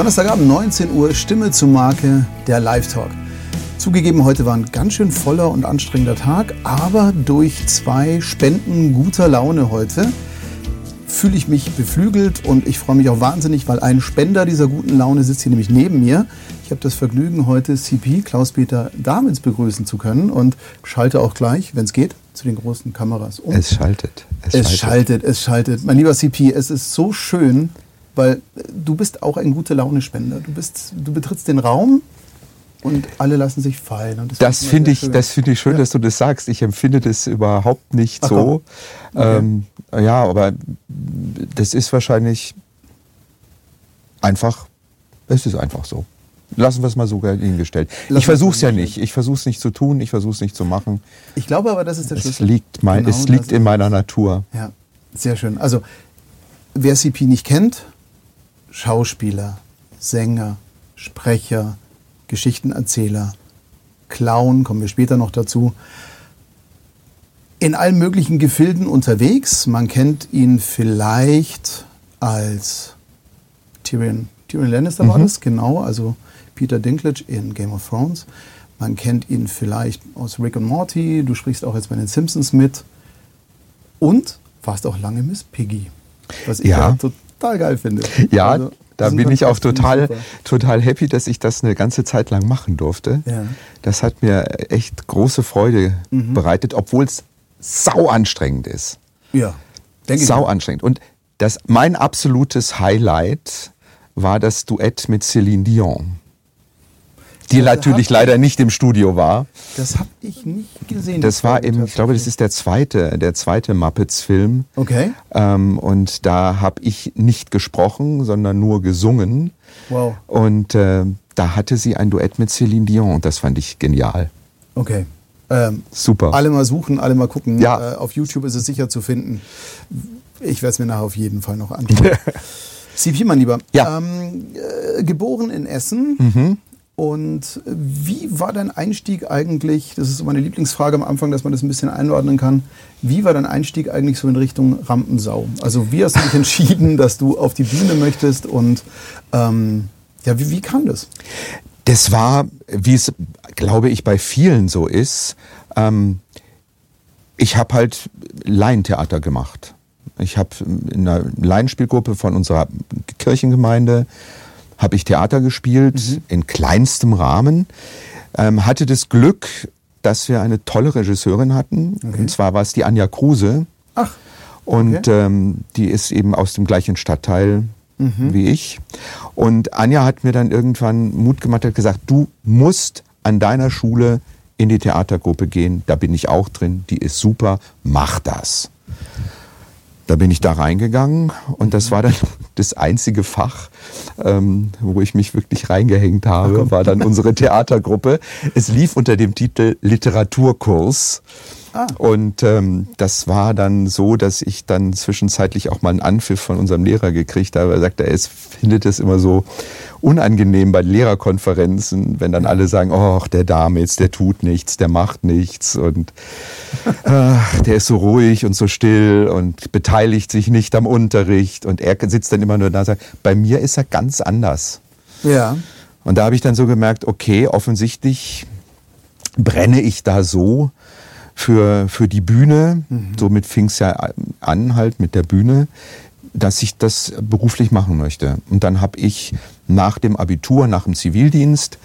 Donnerstagabend 19 Uhr Stimme zur Marke der Live Talk. Zugegeben, heute war ein ganz schön voller und anstrengender Tag, aber durch zwei Spenden guter Laune heute fühle ich mich beflügelt und ich freue mich auch wahnsinnig, weil ein Spender dieser guten Laune sitzt hier nämlich neben mir. Ich habe das Vergnügen, heute CP Klaus-Peter Damitz begrüßen zu können und schalte auch gleich, wenn es geht, zu den großen Kameras um. Es schaltet. Es, es schaltet. schaltet, es schaltet. Mein lieber CP, es ist so schön, weil du bist auch ein gute Laune-Spender. Du, bist, du betrittst den Raum und alle lassen sich fallen. das, das finde ich, das finde ich schön, ja. dass du das sagst. Ich empfinde das überhaupt nicht Ach, so. Okay. Ähm, ja, aber das ist wahrscheinlich einfach. Es ist einfach so. Lassen wir es mal so hingestellt. Lassen ich versuche es ja nicht. Ich versuche es nicht zu tun. Ich versuche es nicht zu machen. Ich glaube aber, das ist der Schlüssel. Es liegt, mein, genau, es liegt in meiner Natur. Ja, sehr schön. Also wer CP nicht kennt, Schauspieler, Sänger, Sprecher, Geschichtenerzähler, Clown, kommen wir später noch dazu, in allen möglichen Gefilden unterwegs. Man kennt ihn vielleicht als Tyrion, Tyrion Lannister mhm. war das, genau, also Peter Dinklage in Game of Thrones. Man kennt ihn vielleicht aus Rick und Morty, du sprichst auch jetzt bei den Simpsons mit und warst auch lange Miss Piggy, was ich ja. ja total geil finde. Ja, also, da bin ich auch total, total happy, dass ich das eine ganze Zeit lang machen durfte. Ja. Das hat mir echt große Freude mhm. bereitet, obwohl es sau anstrengend ist. Ja, denke Sau anstrengend. Und das, mein absolutes Highlight war das Duett mit Céline Dion die das natürlich leider nicht im Studio war. Das habe ich nicht gesehen. Das, das war im, ich glaube, das ist der zweite, der zweite Muppets-Film. Okay. Ähm, und da habe ich nicht gesprochen, sondern nur gesungen. Wow. Und äh, da hatte sie ein Duett mit Céline Dion und das fand ich genial. Okay. Ähm, Super. Alle mal suchen, alle mal gucken. Ja. Äh, auf YouTube ist es sicher zu finden. Ich werde es mir nachher auf jeden Fall noch anschauen. CP, mein Lieber. Ja. Ähm, äh, geboren in Essen. Mhm. Und wie war dein Einstieg eigentlich, das ist meine Lieblingsfrage am Anfang, dass man das ein bisschen einordnen kann, wie war dein Einstieg eigentlich so in Richtung Rampensau? Also wie hast du dich entschieden, dass du auf die Bühne möchtest und ähm, ja, wie, wie kam das? Das war, wie es, glaube ich, bei vielen so ist, ähm, ich habe halt Laientheater gemacht. Ich habe in einer Laienspielgruppe von unserer Kirchengemeinde habe ich Theater gespielt, mhm. in kleinstem Rahmen. Ähm, hatte das Glück, dass wir eine tolle Regisseurin hatten. Okay. Und zwar war es die Anja Kruse. Ach. Und okay. ähm, die ist eben aus dem gleichen Stadtteil mhm. wie ich. Und Anja hat mir dann irgendwann Mut gemacht, hat gesagt, du musst an deiner Schule in die Theatergruppe gehen. Da bin ich auch drin. Die ist super. Mach das. Da bin ich da reingegangen und das war dann das einzige Fach, ähm, wo ich mich wirklich reingehängt habe, war dann unsere Theatergruppe. Es lief unter dem Titel Literaturkurs. Ah. Und ähm, das war dann so, dass ich dann zwischenzeitlich auch mal einen Anpfiff von unserem Lehrer gekriegt habe. Er sagte, er findet es immer so unangenehm bei Lehrerkonferenzen, wenn dann alle sagen, oh, der Damitz, der tut nichts, der macht nichts und äh, der ist so ruhig und so still und beteiligt sich nicht am Unterricht und er sitzt dann immer nur da und sagt, bei mir ist er ganz anders. Ja. Und da habe ich dann so gemerkt, okay, offensichtlich brenne ich da so für, für die Bühne. Mhm. Somit fing es ja an, halt mit der Bühne, dass ich das beruflich machen möchte. Und dann habe ich nach dem Abitur, nach dem Zivildienst,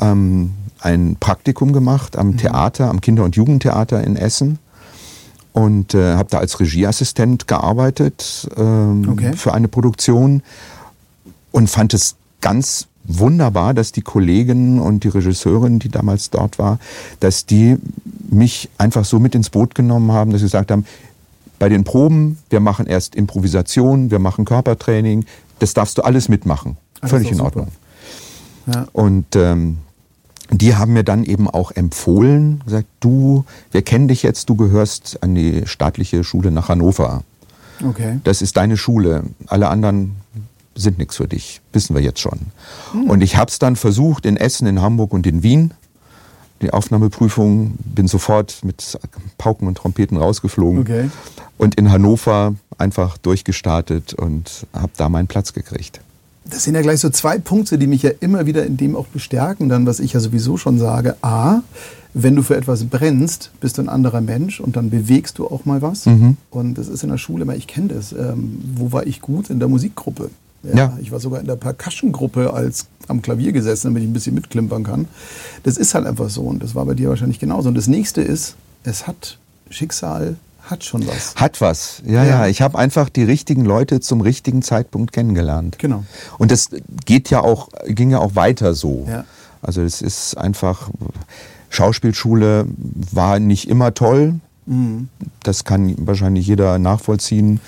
ähm, ein Praktikum gemacht am mhm. Theater, am Kinder- und Jugendtheater in Essen und äh, habe da als Regieassistent gearbeitet ähm, okay. für eine Produktion und fand es ganz wunderbar, dass die Kolleginnen und die Regisseurin, die damals dort war, dass die mich einfach so mit ins Boot genommen haben, dass sie gesagt haben, bei den Proben, wir machen erst Improvisation, wir machen Körpertraining, das darfst du alles mitmachen. Völlig in Ordnung. Ja. Und ähm, die haben mir dann eben auch empfohlen, gesagt, du, wir kennen dich jetzt, du gehörst an die staatliche Schule nach Hannover. Okay. Das ist deine Schule. Alle anderen sind nichts für dich, wissen wir jetzt schon. Hm. Und ich habe es dann versucht in Essen, in Hamburg und in Wien. Die Aufnahmeprüfung, bin sofort mit Pauken und Trompeten rausgeflogen. Okay. Und in Hannover einfach durchgestartet und habe da meinen Platz gekriegt. Das sind ja gleich so zwei Punkte, die mich ja immer wieder in dem auch bestärken, dann, was ich ja sowieso schon sage. A, wenn du für etwas brennst, bist du ein anderer Mensch und dann bewegst du auch mal was. Mhm. Und das ist in der Schule immer, ich kenne das. Ähm, wo war ich gut? In der Musikgruppe. Ja, ja. Ich war sogar in der Percussion-Gruppe als am Klavier gesessen, damit ich ein bisschen mitklimpern kann. Das ist halt einfach so und das war bei dir wahrscheinlich genauso. Und das nächste ist, es hat Schicksal hat schon was. Hat was, ja, ja. ja. Ich habe einfach die richtigen Leute zum richtigen Zeitpunkt kennengelernt. Genau. Und das geht ja auch, ging ja auch weiter so. Ja. Also es ist einfach, Schauspielschule war nicht immer toll. Mhm. Das kann wahrscheinlich jeder nachvollziehen,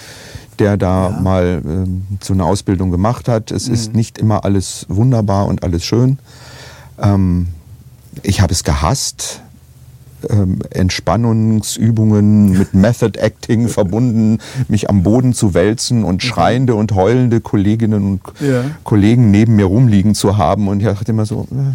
der da ja. mal äh, so eine Ausbildung gemacht hat. Es mhm. ist nicht immer alles wunderbar und alles schön. Ähm, ich habe es gehasst ähm, Entspannungsübungen mit Method Acting verbunden, mich am Boden zu wälzen und mhm. schreiende und heulende Kolleginnen und ja. Kollegen neben mir rumliegen zu haben. Und ich dachte immer so, äh,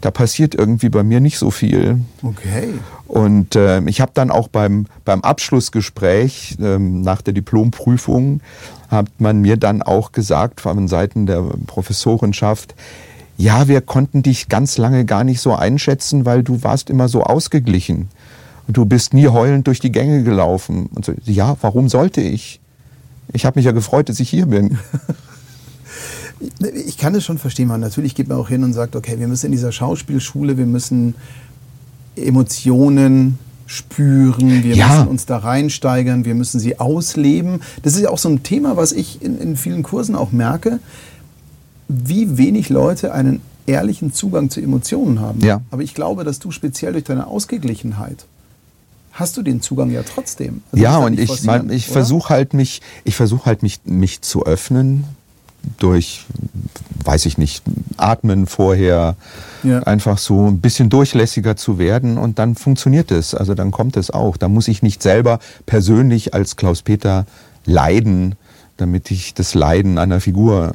da passiert irgendwie bei mir nicht so viel. Okay. Und äh, ich habe dann auch beim, beim Abschlussgespräch äh, nach der Diplomprüfung, hat man mir dann auch gesagt von Seiten der Professorenschaft, ja, wir konnten dich ganz lange gar nicht so einschätzen, weil du warst immer so ausgeglichen. Und du bist nie heulend durch die Gänge gelaufen. Und so, ja, warum sollte ich? Ich habe mich ja gefreut, dass ich hier bin. ich kann es schon verstehen, man. Natürlich geht man auch hin und sagt, okay, wir müssen in dieser Schauspielschule, wir müssen Emotionen spüren, wir ja. müssen uns da reinsteigern, wir müssen sie ausleben. Das ist ja auch so ein Thema, was ich in, in vielen Kursen auch merke wie wenig Leute einen ehrlichen Zugang zu Emotionen haben. Ja. Aber ich glaube, dass du speziell durch deine Ausgeglichenheit hast du den Zugang ja trotzdem. Also ja, und ich, mein, ich versuche halt mich, ich versuche halt mich, mich zu öffnen durch, weiß ich nicht, atmen vorher, ja. einfach so ein bisschen durchlässiger zu werden und dann funktioniert es. Also dann kommt es auch. Da muss ich nicht selber persönlich als Klaus-Peter leiden, damit ich das Leiden einer Figur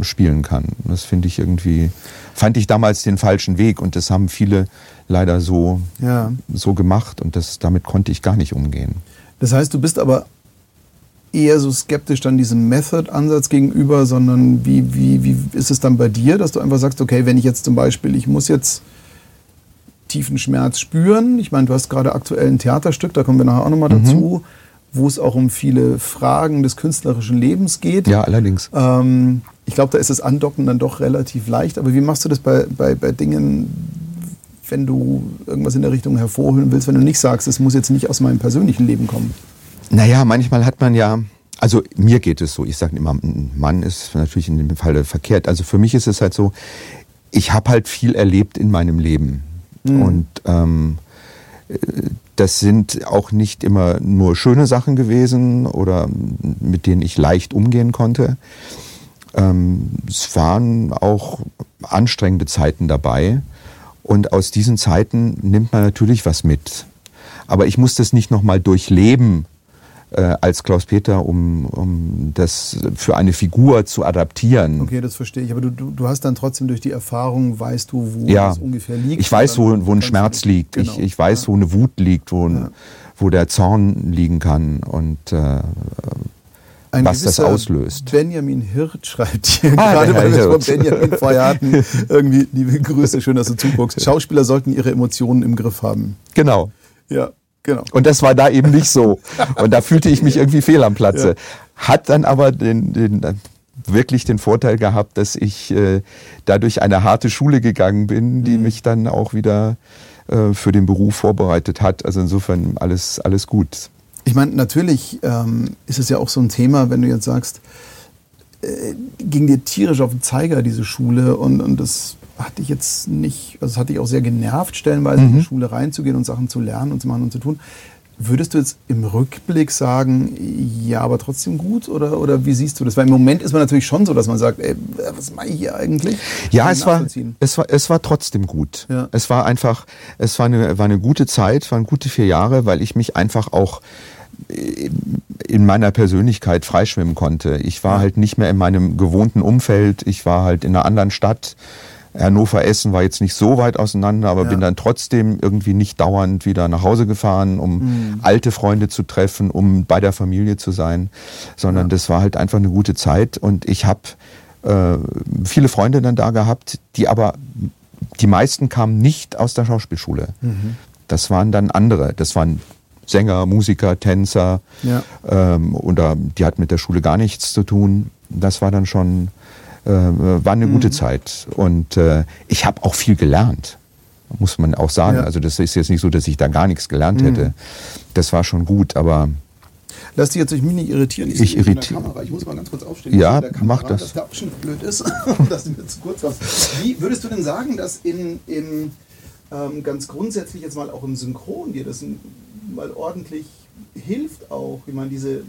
spielen kann. Das finde ich irgendwie, fand ich damals den falschen Weg und das haben viele leider so, ja. so gemacht und das, damit konnte ich gar nicht umgehen. Das heißt, du bist aber eher so skeptisch dann diesem Method-Ansatz gegenüber, sondern wie, wie, wie ist es dann bei dir, dass du einfach sagst, okay, wenn ich jetzt zum Beispiel, ich muss jetzt tiefen Schmerz spüren, ich meine, du hast gerade aktuell ein Theaterstück, da kommen wir nachher auch nochmal mhm. dazu, wo es auch um viele Fragen des künstlerischen Lebens geht. Ja, allerdings. Ähm, ich glaube, da ist das Andocken dann doch relativ leicht. Aber wie machst du das bei, bei, bei Dingen, wenn du irgendwas in der Richtung hervorholen willst, wenn du nicht sagst, es muss jetzt nicht aus meinem persönlichen Leben kommen? Naja, manchmal hat man ja, also mir geht es so, ich sage immer, ein Mann ist natürlich in dem Fall verkehrt. Also für mich ist es halt so, ich habe halt viel erlebt in meinem Leben. Mhm. Und ähm, das sind auch nicht immer nur schöne Sachen gewesen oder mit denen ich leicht umgehen konnte. Ähm, es waren auch anstrengende Zeiten dabei. Und aus diesen Zeiten nimmt man natürlich was mit. Aber ich muss das nicht nochmal durchleben, äh, als Klaus-Peter, um, um das für eine Figur zu adaptieren. Okay, das verstehe ich. Aber du, du, du hast dann trotzdem durch die Erfahrung, weißt du, wo ja. das ungefähr liegt? Ich weiß, wo, wo ein Schmerz liegt. Genau. Ich, ich weiß, ja. wo eine Wut liegt, wo, ja. wo der Zorn liegen kann und äh, ein was das auslöst. Benjamin Hirt schreibt hier ah, gerade, weil wir von Benjamin vorher hatten. Irgendwie, liebe Grüße, schön, dass du zuguckst. Schauspieler sollten ihre Emotionen im Griff haben. Genau. Ja. Genau. Und das war da eben nicht so. Und da fühlte ich mich irgendwie fehl am Platze. Ja. Hat dann aber den, den, wirklich den Vorteil gehabt, dass ich äh, dadurch eine harte Schule gegangen bin, die mhm. mich dann auch wieder äh, für den Beruf vorbereitet hat. Also insofern alles, alles gut. Ich meine, natürlich ähm, ist es ja auch so ein Thema, wenn du jetzt sagst, äh, ging dir tierisch auf den Zeiger, diese Schule, und, und das hatte ich jetzt nicht, also es hat dich auch sehr genervt, stellenweise mhm. in die Schule reinzugehen und Sachen zu lernen und zu machen und zu tun. Würdest du jetzt im Rückblick sagen, ja, aber trotzdem gut? Oder, oder wie siehst du das? Weil im Moment ist man natürlich schon so, dass man sagt, ey, was mache ich hier eigentlich? Ja, es war, es, war, es war trotzdem gut. Ja. Es war einfach, es war eine, war eine gute Zeit, waren gute vier Jahre, weil ich mich einfach auch in meiner Persönlichkeit freischwimmen konnte. Ich war halt nicht mehr in meinem gewohnten Umfeld, ich war halt in einer anderen Stadt. Hannover Essen war jetzt nicht so weit auseinander, aber ja. bin dann trotzdem irgendwie nicht dauernd wieder nach Hause gefahren, um mhm. alte Freunde zu treffen, um bei der Familie zu sein, sondern ja. das war halt einfach eine gute Zeit und ich habe äh, viele Freunde dann da gehabt, die aber, die meisten kamen nicht aus der Schauspielschule. Mhm. Das waren dann andere. Das waren Sänger, Musiker, Tänzer. Ja. Ähm, oder die hatten mit der Schule gar nichts zu tun. Das war dann schon, war eine mhm. gute Zeit. Und äh, ich habe auch viel gelernt muss man auch sagen. Ja. Also das ist jetzt nicht so, dass ich da gar nichts gelernt hätte. Mhm. Das war schon gut, aber Lass dich jetzt durch mich nicht irritieren. Ich, ich irritiere. Ich muss mal ganz kurz aufstehen. Ja, mach das. Dass der Abschnitt blöd ist, dass du mir zu kurz warst. Wie würdest du denn sagen, dass in, in ähm, ganz grundsätzlich jetzt mal auch im Synchron dir das mal ordentlich hilft auch? Ich meine, diese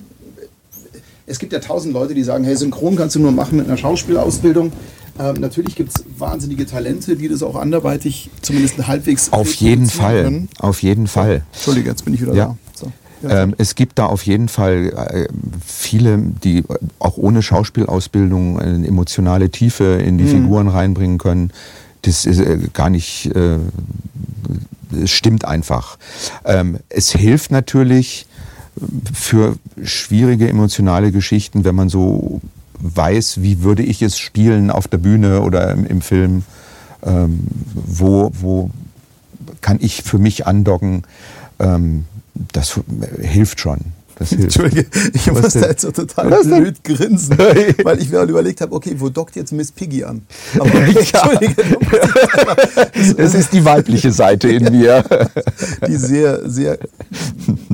es gibt ja tausend Leute, die sagen, hey, Synchron kannst du nur machen mit einer Schauspielausbildung. Ähm, natürlich gibt es wahnsinnige Talente, die das auch anderweitig zumindest halbwegs. Auf jeden Fall. Können. Auf jeden Fall. Entschuldige, jetzt bin ich wieder ja. da. So. Ja. Ähm, es gibt da auf jeden Fall äh, viele, die auch ohne Schauspielausbildung eine emotionale Tiefe in die mhm. Figuren reinbringen können. Das ist äh, gar nicht, äh, stimmt einfach. Ähm, es hilft natürlich für schwierige emotionale Geschichten, wenn man so weiß, wie würde ich es spielen auf der Bühne oder im, im Film, ähm, wo, wo kann ich für mich andocken, ähm, das hilft schon. Das Entschuldige, ich muss da jetzt so total Was blöd denn? grinsen, weil ich mir halt überlegt habe, okay, wo dockt jetzt Miss Piggy an? Aber Entschuldige, das ist die weibliche Seite in mir. Die sehr, sehr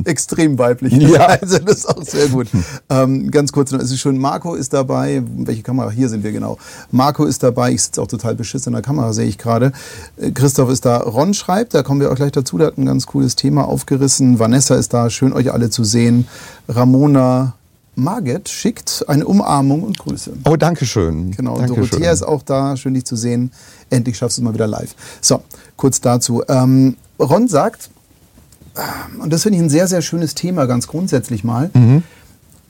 extrem weibliche ja. Also das ist auch sehr gut. Ähm, ganz kurz es ist schön, Marco ist dabei. Welche Kamera? Hier sind wir genau. Marco ist dabei. Ich sitze auch total beschissen in der Kamera, sehe ich gerade. Äh, Christoph ist da. Ron schreibt, da kommen wir auch gleich dazu. Der hat ein ganz cooles Thema aufgerissen. Vanessa ist da. Schön, euch alle zu sehen. Ramona Marget schickt eine Umarmung und Grüße. Oh, danke schön. Genau, Dankeschön. Dorothea ist auch da, schön dich zu sehen. Endlich schaffst du es mal wieder live. So, kurz dazu. Ähm, Ron sagt, ähm, und das finde ich ein sehr, sehr schönes Thema, ganz grundsätzlich mal. Mhm.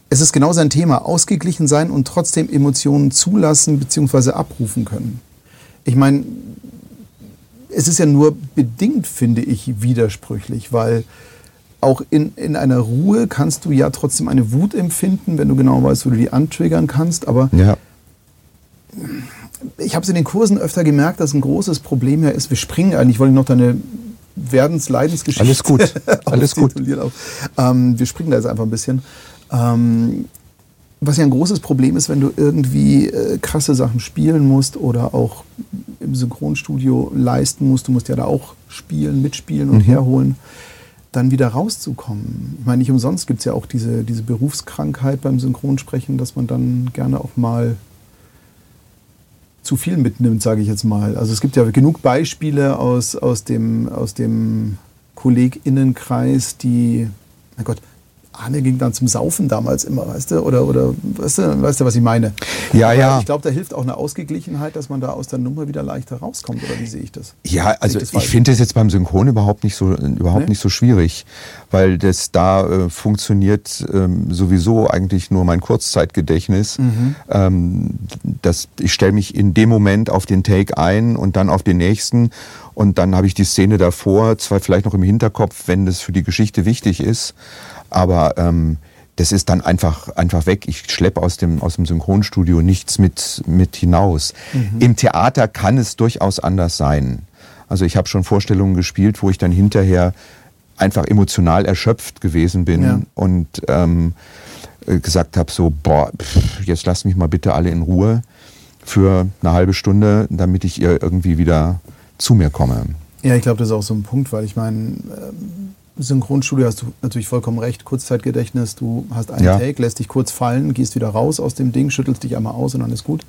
Es ist genau sein Thema, ausgeglichen sein und trotzdem Emotionen zulassen bzw. abrufen können. Ich meine, es ist ja nur bedingt, finde ich, widersprüchlich, weil auch in, in einer Ruhe kannst du ja trotzdem eine Wut empfinden, wenn du genau weißt, wo du die antriggern kannst. Aber ja. ich habe es in den Kursen öfter gemerkt, dass ein großes Problem ja ist, wir springen eigentlich, wollte ich noch deine Werdens-Leidensgeschichte. Alles gut, alles gut. Ähm, wir springen da jetzt einfach ein bisschen. Ähm, was ja ein großes Problem ist, wenn du irgendwie äh, krasse Sachen spielen musst oder auch im Synchronstudio leisten musst. Du musst ja da auch spielen, mitspielen und mhm. herholen dann wieder rauszukommen. Ich meine, nicht umsonst gibt es ja auch diese, diese Berufskrankheit beim Synchronsprechen, dass man dann gerne auch mal zu viel mitnimmt, sage ich jetzt mal. Also es gibt ja genug Beispiele aus, aus dem, aus dem KollegInnenkreis, die, mein Gott, Arne ging dann zum Saufen damals immer, weißt du? Oder, oder weißt, du, weißt du, was ich meine? Ja, Aber ja. Ich glaube, da hilft auch eine Ausgeglichenheit, dass man da aus der Nummer wieder leichter rauskommt. Oder wie sehe ich das? Ja, also ich, ich finde das jetzt beim Synchron überhaupt nicht so, überhaupt nee? nicht so schwierig, weil das da äh, funktioniert ähm, sowieso eigentlich nur mein Kurzzeitgedächtnis. Mhm. Ähm, das, ich stelle mich in dem Moment auf den Take ein und dann auf den nächsten. Und dann habe ich die Szene davor, zwar vielleicht noch im Hinterkopf, wenn das für die Geschichte wichtig ist. Aber ähm, das ist dann einfach, einfach weg. Ich schleppe aus dem, aus dem Synchronstudio nichts mit, mit hinaus. Mhm. Im Theater kann es durchaus anders sein. Also ich habe schon Vorstellungen gespielt, wo ich dann hinterher einfach emotional erschöpft gewesen bin ja. und ähm, äh, gesagt habe, so, boah, pff, jetzt lasst mich mal bitte alle in Ruhe für eine halbe Stunde, damit ich ihr irgendwie wieder zu mir komme. Ja, ich glaube, das ist auch so ein Punkt, weil ich meine, ähm Synchronstudio hast du natürlich vollkommen recht. Kurzzeitgedächtnis, du hast einen ja. Take, lässt dich kurz fallen, gehst wieder raus aus dem Ding, schüttelst dich einmal aus und dann ist gut.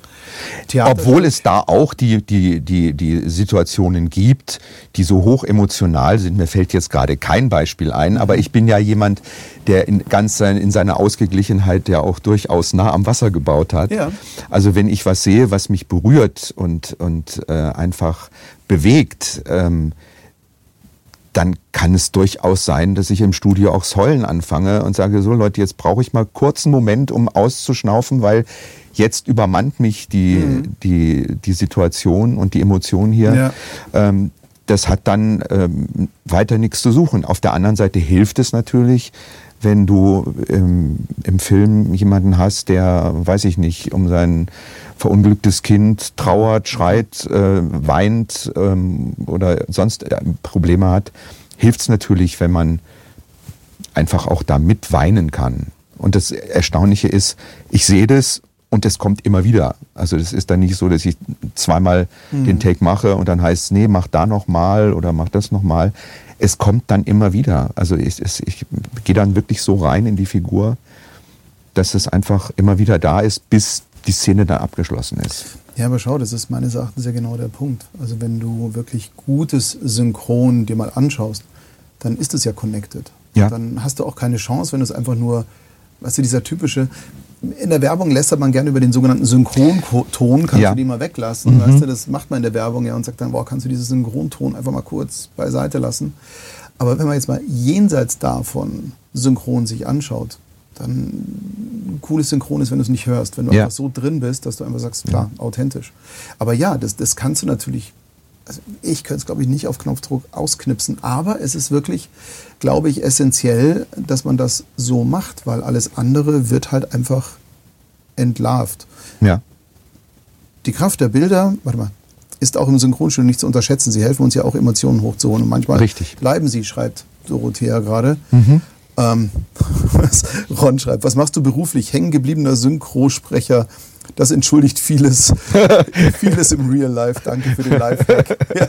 Theater Obwohl es da auch die, die, die, die Situationen gibt, die so hoch emotional sind. Mir fällt jetzt gerade kein Beispiel ein, aber ich bin ja jemand, der in, ganz sein, in seiner Ausgeglichenheit ja auch durchaus nah am Wasser gebaut hat. Ja. Also wenn ich was sehe, was mich berührt und, und äh, einfach bewegt, ähm, dann kann es durchaus sein, dass ich im Studio auch Heulen anfange und sage, so Leute, jetzt brauche ich mal kurz einen Moment, um auszuschnaufen, weil jetzt übermannt mich die, mhm. die, die Situation und die Emotion hier. Ja. Ähm, das hat dann ähm, weiter nichts zu suchen. Auf der anderen Seite hilft es natürlich, wenn du ähm, im Film jemanden hast, der, weiß ich nicht, um sein verunglücktes Kind trauert, schreit, äh, weint ähm, oder sonst äh, Probleme hat, hilft es natürlich, wenn man einfach auch da mit weinen kann. Und das Erstaunliche ist, ich sehe das und es kommt immer wieder. Also es ist dann nicht so, dass ich zweimal mhm. den Take mache und dann heißt es, nee, mach da nochmal oder mach das nochmal. Es kommt dann immer wieder. Also ich, ich, ich gehe dann wirklich so rein in die Figur, dass es einfach immer wieder da ist, bis die Szene dann abgeschlossen ist. Ja, aber schau, das ist meines Erachtens ja genau der Punkt. Also wenn du wirklich gutes Synchron dir mal anschaust, dann ist es ja connected. Ja. Dann hast du auch keine Chance, wenn du es einfach nur, weißt du, dieser typische, in der Werbung lästert man gerne über den sogenannten Synchronton, kannst ja. du die mal weglassen. Mhm. Weißt du, das macht man in der Werbung ja und sagt dann, boah, kannst du diesen Synchronton einfach mal kurz beiseite lassen. Aber wenn man jetzt mal jenseits davon synchron sich anschaut, dann ein cooles Synchron ist, wenn du es nicht hörst, wenn du ja. einfach so drin bist, dass du einfach sagst, klar, ja. authentisch. Aber ja, das, das kannst du natürlich, also ich könnte es, glaube ich, nicht auf Knopfdruck ausknipsen, aber es ist wirklich, glaube ich, essentiell, dass man das so macht, weil alles andere wird halt einfach entlarvt. Ja. Die Kraft der Bilder, warte mal, ist auch im Synchronstudio nicht zu unterschätzen. Sie helfen uns ja auch Emotionen hochzuholen und manchmal Richtig. bleiben sie, schreibt Dorothea gerade. Mhm. Ähm, was Ron schreibt, was machst du beruflich? Hängengebliebener Synchrosprecher. Das entschuldigt vieles, vieles im Real Life. Danke für den Lifehack. Ja.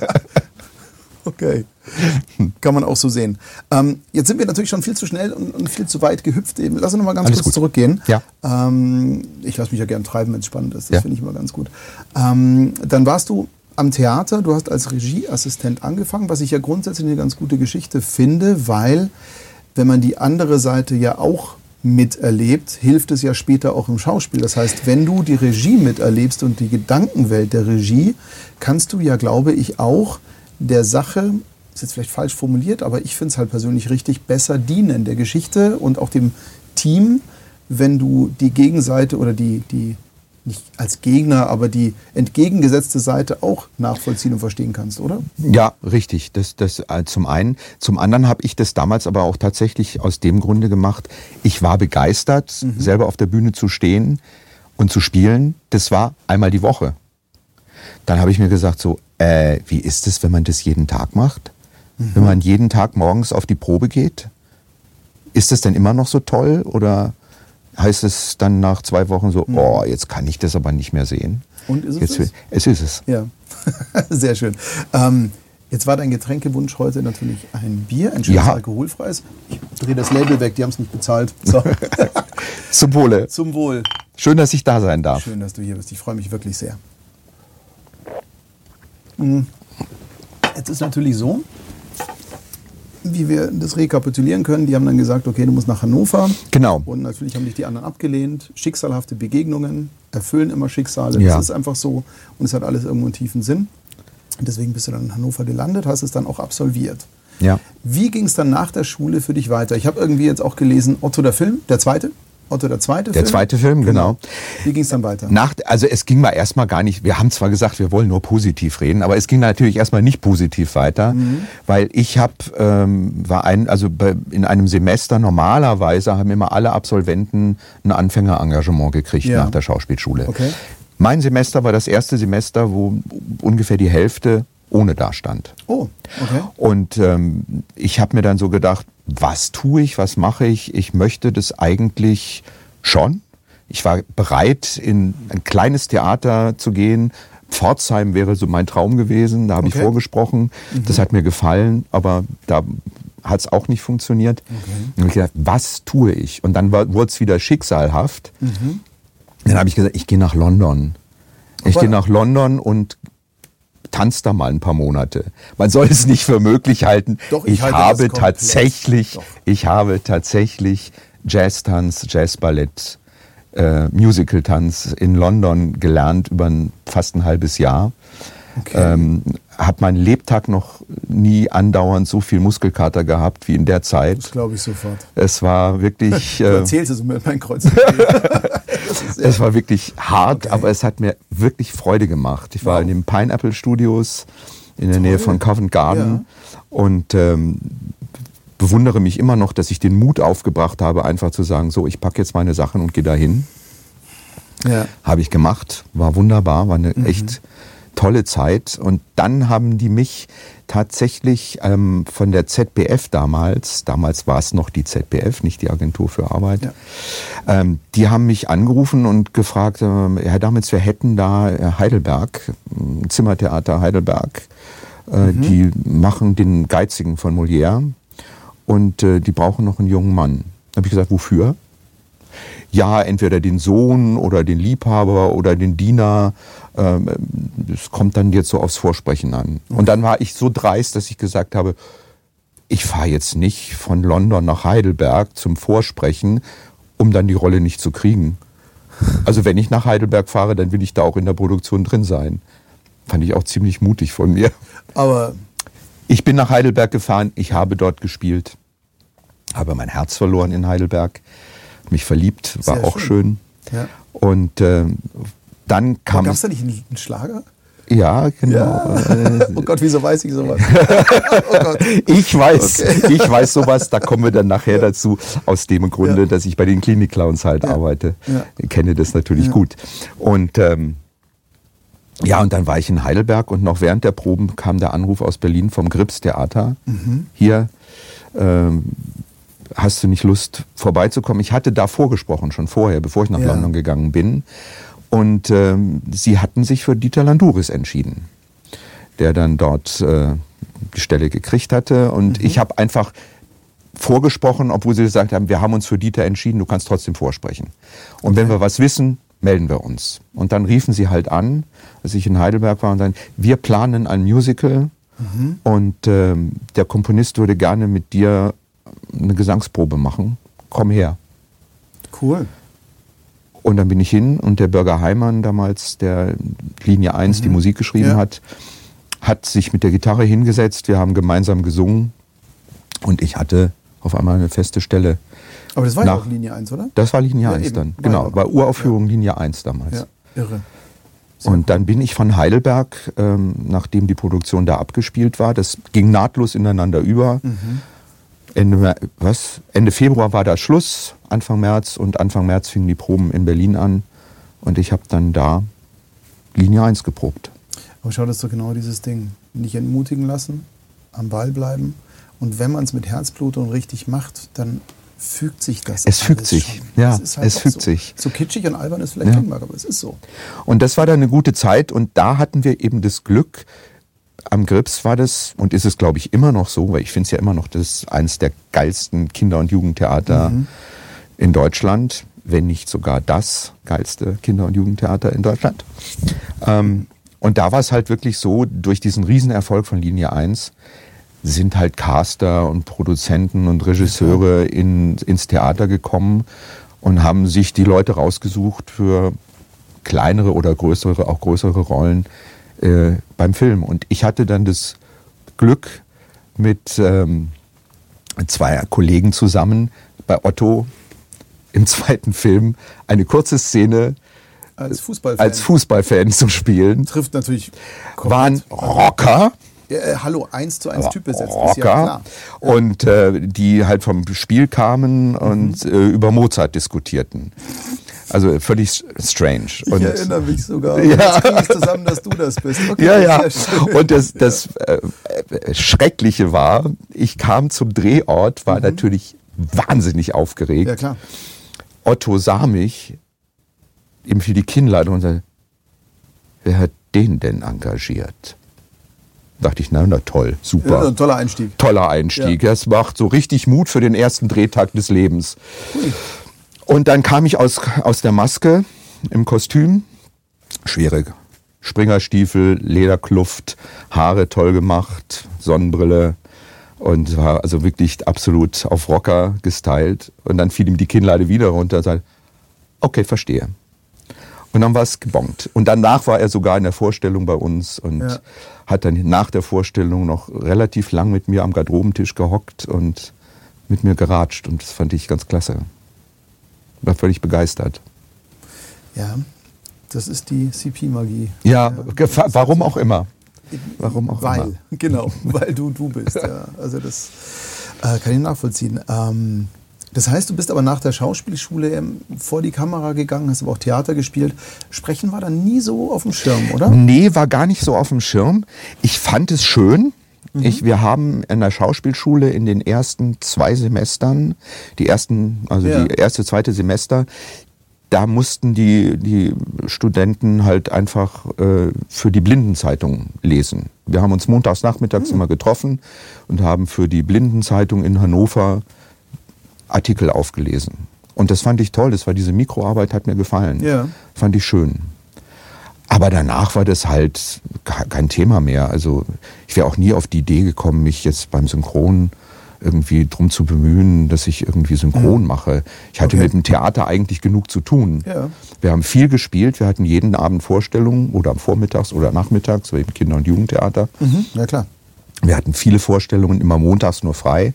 Okay. Kann man auch so sehen. Ähm, jetzt sind wir natürlich schon viel zu schnell und, und viel zu weit gehüpft. Eben. Lass uns noch mal ganz Alles kurz gut. zurückgehen. Ja. Ähm, ich lasse mich ja gern treiben, wenn es spannend ist. Das ja. finde ich immer ganz gut. Ähm, dann warst du am Theater, du hast als Regieassistent angefangen, was ich ja grundsätzlich eine ganz gute Geschichte finde, weil wenn man die andere Seite ja auch miterlebt, hilft es ja später auch im Schauspiel. Das heißt, wenn du die Regie miterlebst und die Gedankenwelt der Regie, kannst du ja, glaube ich, auch der Sache, ist jetzt vielleicht falsch formuliert, aber ich finde es halt persönlich richtig, besser dienen der Geschichte und auch dem Team, wenn du die Gegenseite oder die, die nicht als Gegner, aber die entgegengesetzte Seite auch nachvollziehen und verstehen kannst, oder? Ja, richtig. Das, das äh, zum einen. Zum anderen habe ich das damals aber auch tatsächlich aus dem Grunde gemacht. Ich war begeistert, mhm. selber auf der Bühne zu stehen und zu spielen. Das war einmal die Woche. Dann habe ich mir gesagt, so, äh, wie ist es, wenn man das jeden Tag macht? Mhm. Wenn man jeden Tag morgens auf die Probe geht? Ist das denn immer noch so toll oder heißt es dann nach zwei Wochen so, mhm. oh, jetzt kann ich das aber nicht mehr sehen. Und ist es jetzt, es? ist es. Ja, sehr schön. Ähm, jetzt war dein Getränkewunsch heute natürlich ein Bier, ein schönes ja. alkoholfreies. Ich drehe das Label weg, die haben es nicht bezahlt. So. Zum Wohle. Zum Wohl. Schön, dass ich da sein darf. Schön, dass du hier bist. Ich freue mich wirklich sehr. Hm. Jetzt ist natürlich so, wie wir das rekapitulieren können, die haben dann gesagt, okay, du musst nach Hannover. Genau. Und natürlich haben dich die anderen abgelehnt. Schicksalhafte Begegnungen erfüllen immer Schicksale. Ja. Das ist einfach so. Und es hat alles irgendwo einen tiefen Sinn. Und deswegen bist du dann in Hannover gelandet, hast es dann auch absolviert. Ja. Wie ging es dann nach der Schule für dich weiter? Ich habe irgendwie jetzt auch gelesen, Otto der Film, der zweite. Otto der zweite Film? Der zweite Film, genau. genau. Wie ging es dann weiter? Nach, also es ging mal erstmal gar nicht, wir haben zwar gesagt, wir wollen nur positiv reden, aber es ging natürlich erstmal nicht positiv weiter, mhm. weil ich habe, ähm, war ein, also bei, in einem Semester normalerweise haben immer alle Absolventen ein Anfängerengagement gekriegt ja. nach der Schauspielschule. Okay. Mein Semester war das erste Semester, wo ungefähr die Hälfte ohne dastand. Oh, okay. Und ähm, ich habe mir dann so gedacht, was tue ich, was mache ich? Ich möchte das eigentlich schon. Ich war bereit, in ein kleines Theater zu gehen. Pforzheim wäre so mein Traum gewesen, da habe okay. ich vorgesprochen. Mhm. Das hat mir gefallen, aber da hat es auch nicht funktioniert. Okay. Und ich gedacht, was tue ich? Und dann wurde es wieder schicksalhaft. Mhm. Dann habe ich gesagt, ich gehe nach London. Ich gehe nach London und tanzt da mal ein paar Monate. Man soll es nicht für möglich halten. Doch, ich, ich habe tatsächlich, Doch. ich habe tatsächlich Jazztanz, Jazzballett, äh, Musicaltanz in London gelernt über ein, fast ein halbes Jahr. Okay. Ähm, habe meinen Lebtag noch nie andauernd so viel Muskelkater gehabt wie in der Zeit. Das glaube ich sofort. Es war wirklich. du äh, erzählst es mit meinem Kreuz. es war wirklich hart, okay. aber es hat mir wirklich Freude gemacht. Ich wow. war in den Pineapple Studios in der. Nähe von Covent Garden ja. und ähm, bewundere mich immer noch, dass ich den Mut aufgebracht habe, einfach zu sagen, so, ich packe jetzt meine Sachen und gehe dahin. Ja. Habe ich gemacht, war wunderbar, war eine echt tolle Zeit. Und dann haben die mich tatsächlich ähm, von der ZBF damals, damals war es noch die ZBF, nicht die Agentur für Arbeit, Ja. ähm, die haben mich angerufen und gefragt, ähm, Herr Damitz, wir hätten da äh, Heidelberg, äh, Zimmertheater Heidelberg, äh, die machen den Geizigen von Molière und äh, die brauchen noch einen jungen Mann. Da habe ich gesagt, wofür? Ja, entweder den Sohn oder den Liebhaber oder den Diener. Ähm, Das kommt dann jetzt so aufs Vorsprechen an. Und dann war ich so dreist, dass ich gesagt habe, ich fahre jetzt nicht von London nach Heidelberg zum Vorsprechen, um dann die Rolle nicht zu kriegen. Also wenn ich nach Heidelberg fahre, dann will ich da auch in der Produktion drin sein. Fand ich auch ziemlich mutig von mir. Aber Ich bin nach Heidelberg gefahren, ich habe dort gespielt, habe mein Herz verloren in Heidelberg, mich verliebt, war Sehr auch schön. schön. Ja. Und ähm, dann kam gab es da nicht einen, einen Schlager? Ja, genau. Äh, oh Gott, wieso weiß ich sowas? oh. Ich weiß, ich weiß sowas, da kommen wir dann nachher dazu, aus dem Grunde, Ja. dass ich bei den Klinik-Clowns halt Ja. arbeite. Ja. Ich kenne das natürlich Ja. gut. Und ähm, ja, und dann war ich in Heidelberg und noch während der Proben kam der Anruf aus Berlin vom Grips Theater. Mhm. Hier ähm, hast du nicht Lust vorbeizukommen. Ich hatte da vorgesprochen, schon vorher, bevor ich nach Ja. London gegangen bin. Und ähm, sie hatten sich für Dieter Landouris entschieden, der dann dort äh, die Stelle gekriegt hatte. Und ich habe einfach vorgesprochen, obwohl sie gesagt haben, wir haben uns für Dieter entschieden, du kannst trotzdem vorsprechen. Und wenn wir was wissen, melden wir uns. Und dann riefen sie halt an, als ich in Heidelberg war und dann, wir planen ein Musical und ähm, der Komponist würde gerne mit dir eine Gesangsprobe machen. Komm her. Cool. Und dann bin ich hin und der Bürger Heimann damals, der Linie 1 die Musik geschrieben Ja. hat, hat sich mit der Gitarre hingesetzt. Wir haben gemeinsam gesungen und ich hatte auf einmal eine feste Stelle. Aber das war ja auch Linie 1, oder? Das war Linie Ja, 1 eben. dann. War Genau, ja. war Uraufführung Linie 1 damals. Ja, irre. Sehr Und dann bin ich von Heidelberg, ähm, nachdem die Produktion da abgespielt war, das ging nahtlos ineinander über. Mhm. Ende, was? Ende Februar war da Schluss, Anfang März und Anfang März fingen die Proben in Berlin an und ich habe dann da Linie 1 geprobt. Aber schau, das ist doch genau dieses Ding. Nicht entmutigen lassen, am Ball bleiben. Und wenn man es mit Herzblut und richtig macht, dann fügt sich das. Es fügt sich, schon. ja, ist halt es fügt so. sich. So kitschig und albern es vielleicht Ja. klingen mag, aber es ist so. Und das war dann eine gute Zeit und da hatten wir eben das Glück, am Grips war das und ist es, glaube ich, immer noch so, weil ich finde es ja immer noch das eines der geilsten Kinder- und Jugendtheater in Deutschland, wenn nicht sogar das geilste Kinder- und Jugendtheater in Deutschland. Ähm, und da war es halt wirklich so, durch diesen Riesenerfolg von Linie 1 sind halt Caster und Produzenten und Regisseure in, ins Theater gekommen und haben sich die Leute rausgesucht für kleinere oder größere, auch größere Rollen äh, beim Film. Und ich hatte dann das Glück, mit ähm, zwei Kollegen zusammen bei Otto im zweiten Film eine kurze Szene Als Fußballfan. als Fußballfan zu spielen. trifft natürlich Waren Rocker, äh, hallo, 1 zu 1 Typ besetzt. Ist ja Rocker klar. und äh, die halt vom Spiel kamen und Mhm. äh, über Mozart diskutierten. Also völlig strange. Ich und, erinnere mich sogar. Ja. Jetzt kriege ich zusammen, dass du das bist. Okay, Ja, ja. Und das, das äh, äh, Schreckliche war, ich kam zum Drehort, war natürlich wahnsinnig aufgeregt. Mhm. Ja, klar. Otto sah mich, ihm fiel die Kinnlade und sagte, wer hat den denn engagiert? Dachte ich, na, na toll, super. Ja, ein toller Einstieg. Toller Einstieg. Das macht so richtig Mut für den ersten Drehtag des Lebens. Und dann kam ich aus, aus der Maske im Kostüm. Schwere Springerstiefel, Lederkluft, Haare toll gemacht, Sonnenbrille und war also wirklich absolut auf Rocker gestylt. Und dann fiel ihm die Kinnlade wieder runter und sagte, okay, verstehe. Und dann war es gebongt. Und danach war er sogar in der Vorstellung bei uns und Ja. hat dann nach der Vorstellung noch relativ lang mit mir am Garderobentisch gehockt und mit mir geratscht. Und das fand ich ganz klasse. War völlig begeistert. Ja, das ist die CP-Magie. Ja, warum auch immer. Warum auch weil, immer. genau, weil du du bist. Ja. Also das, Äh, kann ich nachvollziehen. Ähm, das heißt, du bist aber nach der Schauspielschule ähm, vor die Kamera gegangen, hast aber auch Theater gespielt. Sprechen war dann nie so auf dem Schirm, oder? Nee, war gar nicht so auf dem Schirm. Ich fand es schön. Mhm. Ich, wir haben in der Schauspielschule in den ersten zwei Semestern, die ersten, also ja. die erste, zweite Semester, da mussten die, die Studenten halt einfach äh, für die Blindenzeitung lesen. Wir haben uns montags nachmittags mhm. immer getroffen und haben für die Blindenzeitung in Hannover Artikel aufgelesen. Und das fand ich toll, das war diese Mikroarbeit, hat mir gefallen. Ja. Fand ich schön. Aber danach war das halt kein Thema mehr. Also ich wäre auch nie auf die Idee gekommen, mich jetzt beim Synchron irgendwie drum zu bemühen, dass ich irgendwie synchron mhm. mache. Ich hatte okay. mit dem Theater eigentlich genug zu tun. Ja. Wir haben viel gespielt, wir hatten jeden Abend Vorstellungen oder am Vormittags oder nachmittags, so eben Kinder- und Jugendtheater. Mhm. Ja klar. Wir hatten viele Vorstellungen, immer montags nur frei.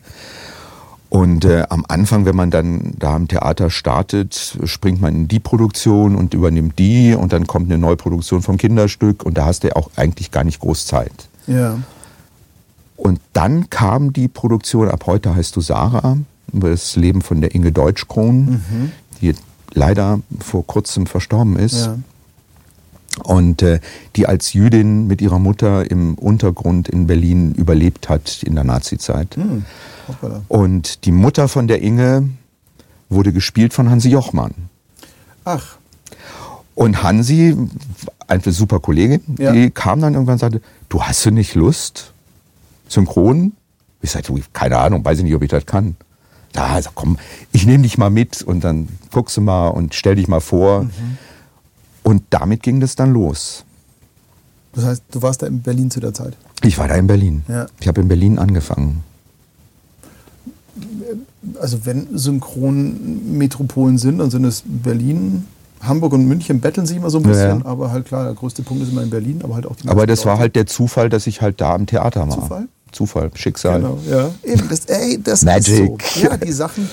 Und äh, am Anfang, wenn man dann da im Theater startet, springt man in die Produktion und übernimmt die und dann kommt eine Neuproduktion vom Kinderstück und da hast du auch eigentlich gar nicht groß Zeit. Ja. Und dann kam die Produktion, ab heute heißt du Sarah, über das Leben von der Inge Deutschkron, mhm. die leider vor kurzem verstorben ist. Ja. Und äh, die als Jüdin mit ihrer Mutter im Untergrund in Berlin überlebt hat in der Nazizeit. Mhm. Und die Mutter von der Inge wurde gespielt von Hansi Jochmann. Ach. Und Hansi, eine super Kollegin, ja. die kam dann irgendwann und sagte, du hast du nicht Lust? Synchron? Ich sagte, keine Ahnung, weiß ich nicht, ob ich das kann. Ja, also komm, ich nehme dich mal mit und dann guckst du mal und stell dich mal vor. Mhm. Und damit ging das dann los. Das heißt, du warst da in Berlin zu der Zeit? Ich war da in Berlin. Ja. Ich habe in Berlin angefangen also wenn Synchronmetropolen sind, dann sind es Berlin, Hamburg und München betteln sich immer so ein bisschen, ja, aber halt klar, der größte Punkt ist immer in Berlin, aber halt auch die Aber das war halt der Zufall, dass ich halt da am Theater war. Zufall? Zufall, Schicksal. Genau, ja. Eben, das, ey, das Magic. ist so. Ja, die Sachen,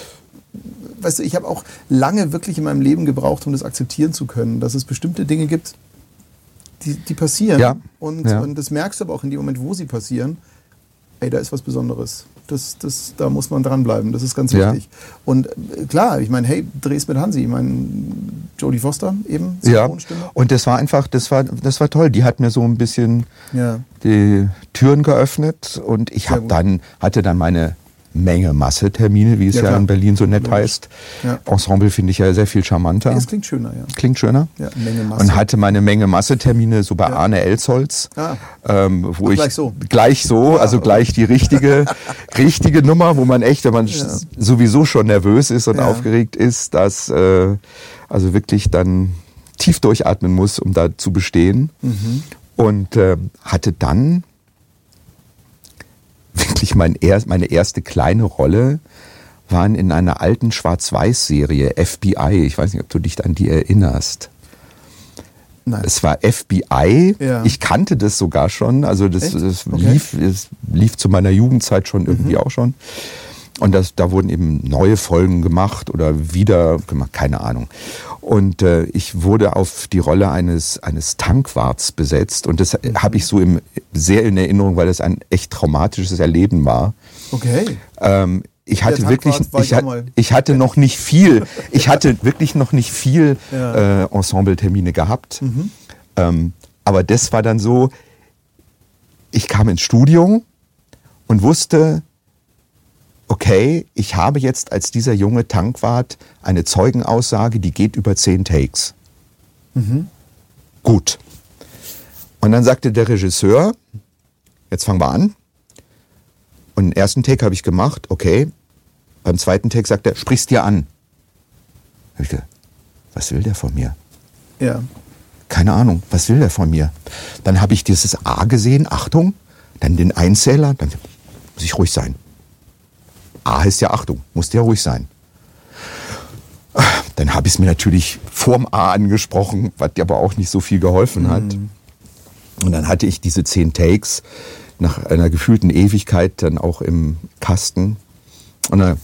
weißt du, ich habe auch lange wirklich in meinem Leben gebraucht, um das akzeptieren zu können, dass es bestimmte Dinge gibt, die, die passieren. Ja. Und, ja. und das merkst du aber auch in dem Moment, wo sie passieren. Ey, da ist was Besonderes. Das, das, da muss man dranbleiben, das ist ganz wichtig. Ja. Und äh, klar, ich meine, hey, drehst mit Hansi, ich meine, Jodie Foster eben, Ja, und das war einfach, das war, das war toll. Die hat mir so ein bisschen ja. die Türen geöffnet und ich habe dann, hatte dann meine Menge Massetermine, wie es ja, ja in Berlin so nett Logisch. heißt. Ja. Ensemble finde ich ja sehr viel charmanter. Es klingt schöner, ja. Klingt schöner. Ja, Menge Masse. Und hatte meine Menge Massetermine so bei ja. Arne Elsholz, ah. ähm, wo Ach, ich gleich so, gleich so, also okay. gleich die richtige, richtige Nummer, wo man echt, wenn man sowieso schon nervös ist und aufgeregt ist, dass äh, also wirklich dann tief durchatmen muss, um da zu bestehen. Mhm. Und äh, hatte dann wirklich mein er, meine erste kleine Rolle waren in einer alten Schwarz-Weiß-Serie, FBI. Ich weiß nicht, ob du dich an die erinnerst. Nein. Es war FBI. Ja. Ich kannte das sogar schon. Also das, das okay. lief, das lief zu meiner Jugendzeit schon irgendwie mhm. auch schon. Und das, da wurden eben neue Folgen gemacht oder wieder gemacht, keine Ahnung. Und äh, ich wurde auf die Rolle eines, eines Tankwarts besetzt. Und das mhm. habe ich so im, sehr in Erinnerung, weil das ein echt traumatisches Erleben war. Okay. Ähm, ich hatte wirklich, ich, ich, ich, hatte noch nicht viel, ich hatte wirklich noch nicht viel ja. äh, Ensemble-Termine gehabt. Mhm. Ähm, aber das war dann so, ich kam ins Studio und wusste, okay, ich habe jetzt als dieser junge Tankwart eine Zeugenaussage, die geht über zehn Takes. Mhm. Gut. Und dann sagte der Regisseur, jetzt fangen wir an. Und den ersten Take habe ich gemacht, okay. Beim zweiten Take sagt er, sprich's dir an. Ich dachte, was will der von mir? Ja. Keine Ahnung, was will der von mir? Dann habe ich dieses A gesehen, Achtung, dann den Einzähler, dann muss ich ruhig sein. A heißt ja Achtung, musst ja ruhig sein. Dann habe ich es mir natürlich vorm A angesprochen, was dir aber auch nicht so viel geholfen hat. Mhm. Und dann hatte ich diese zehn Takes nach einer gefühlten Ewigkeit dann auch im Kasten. Und dann,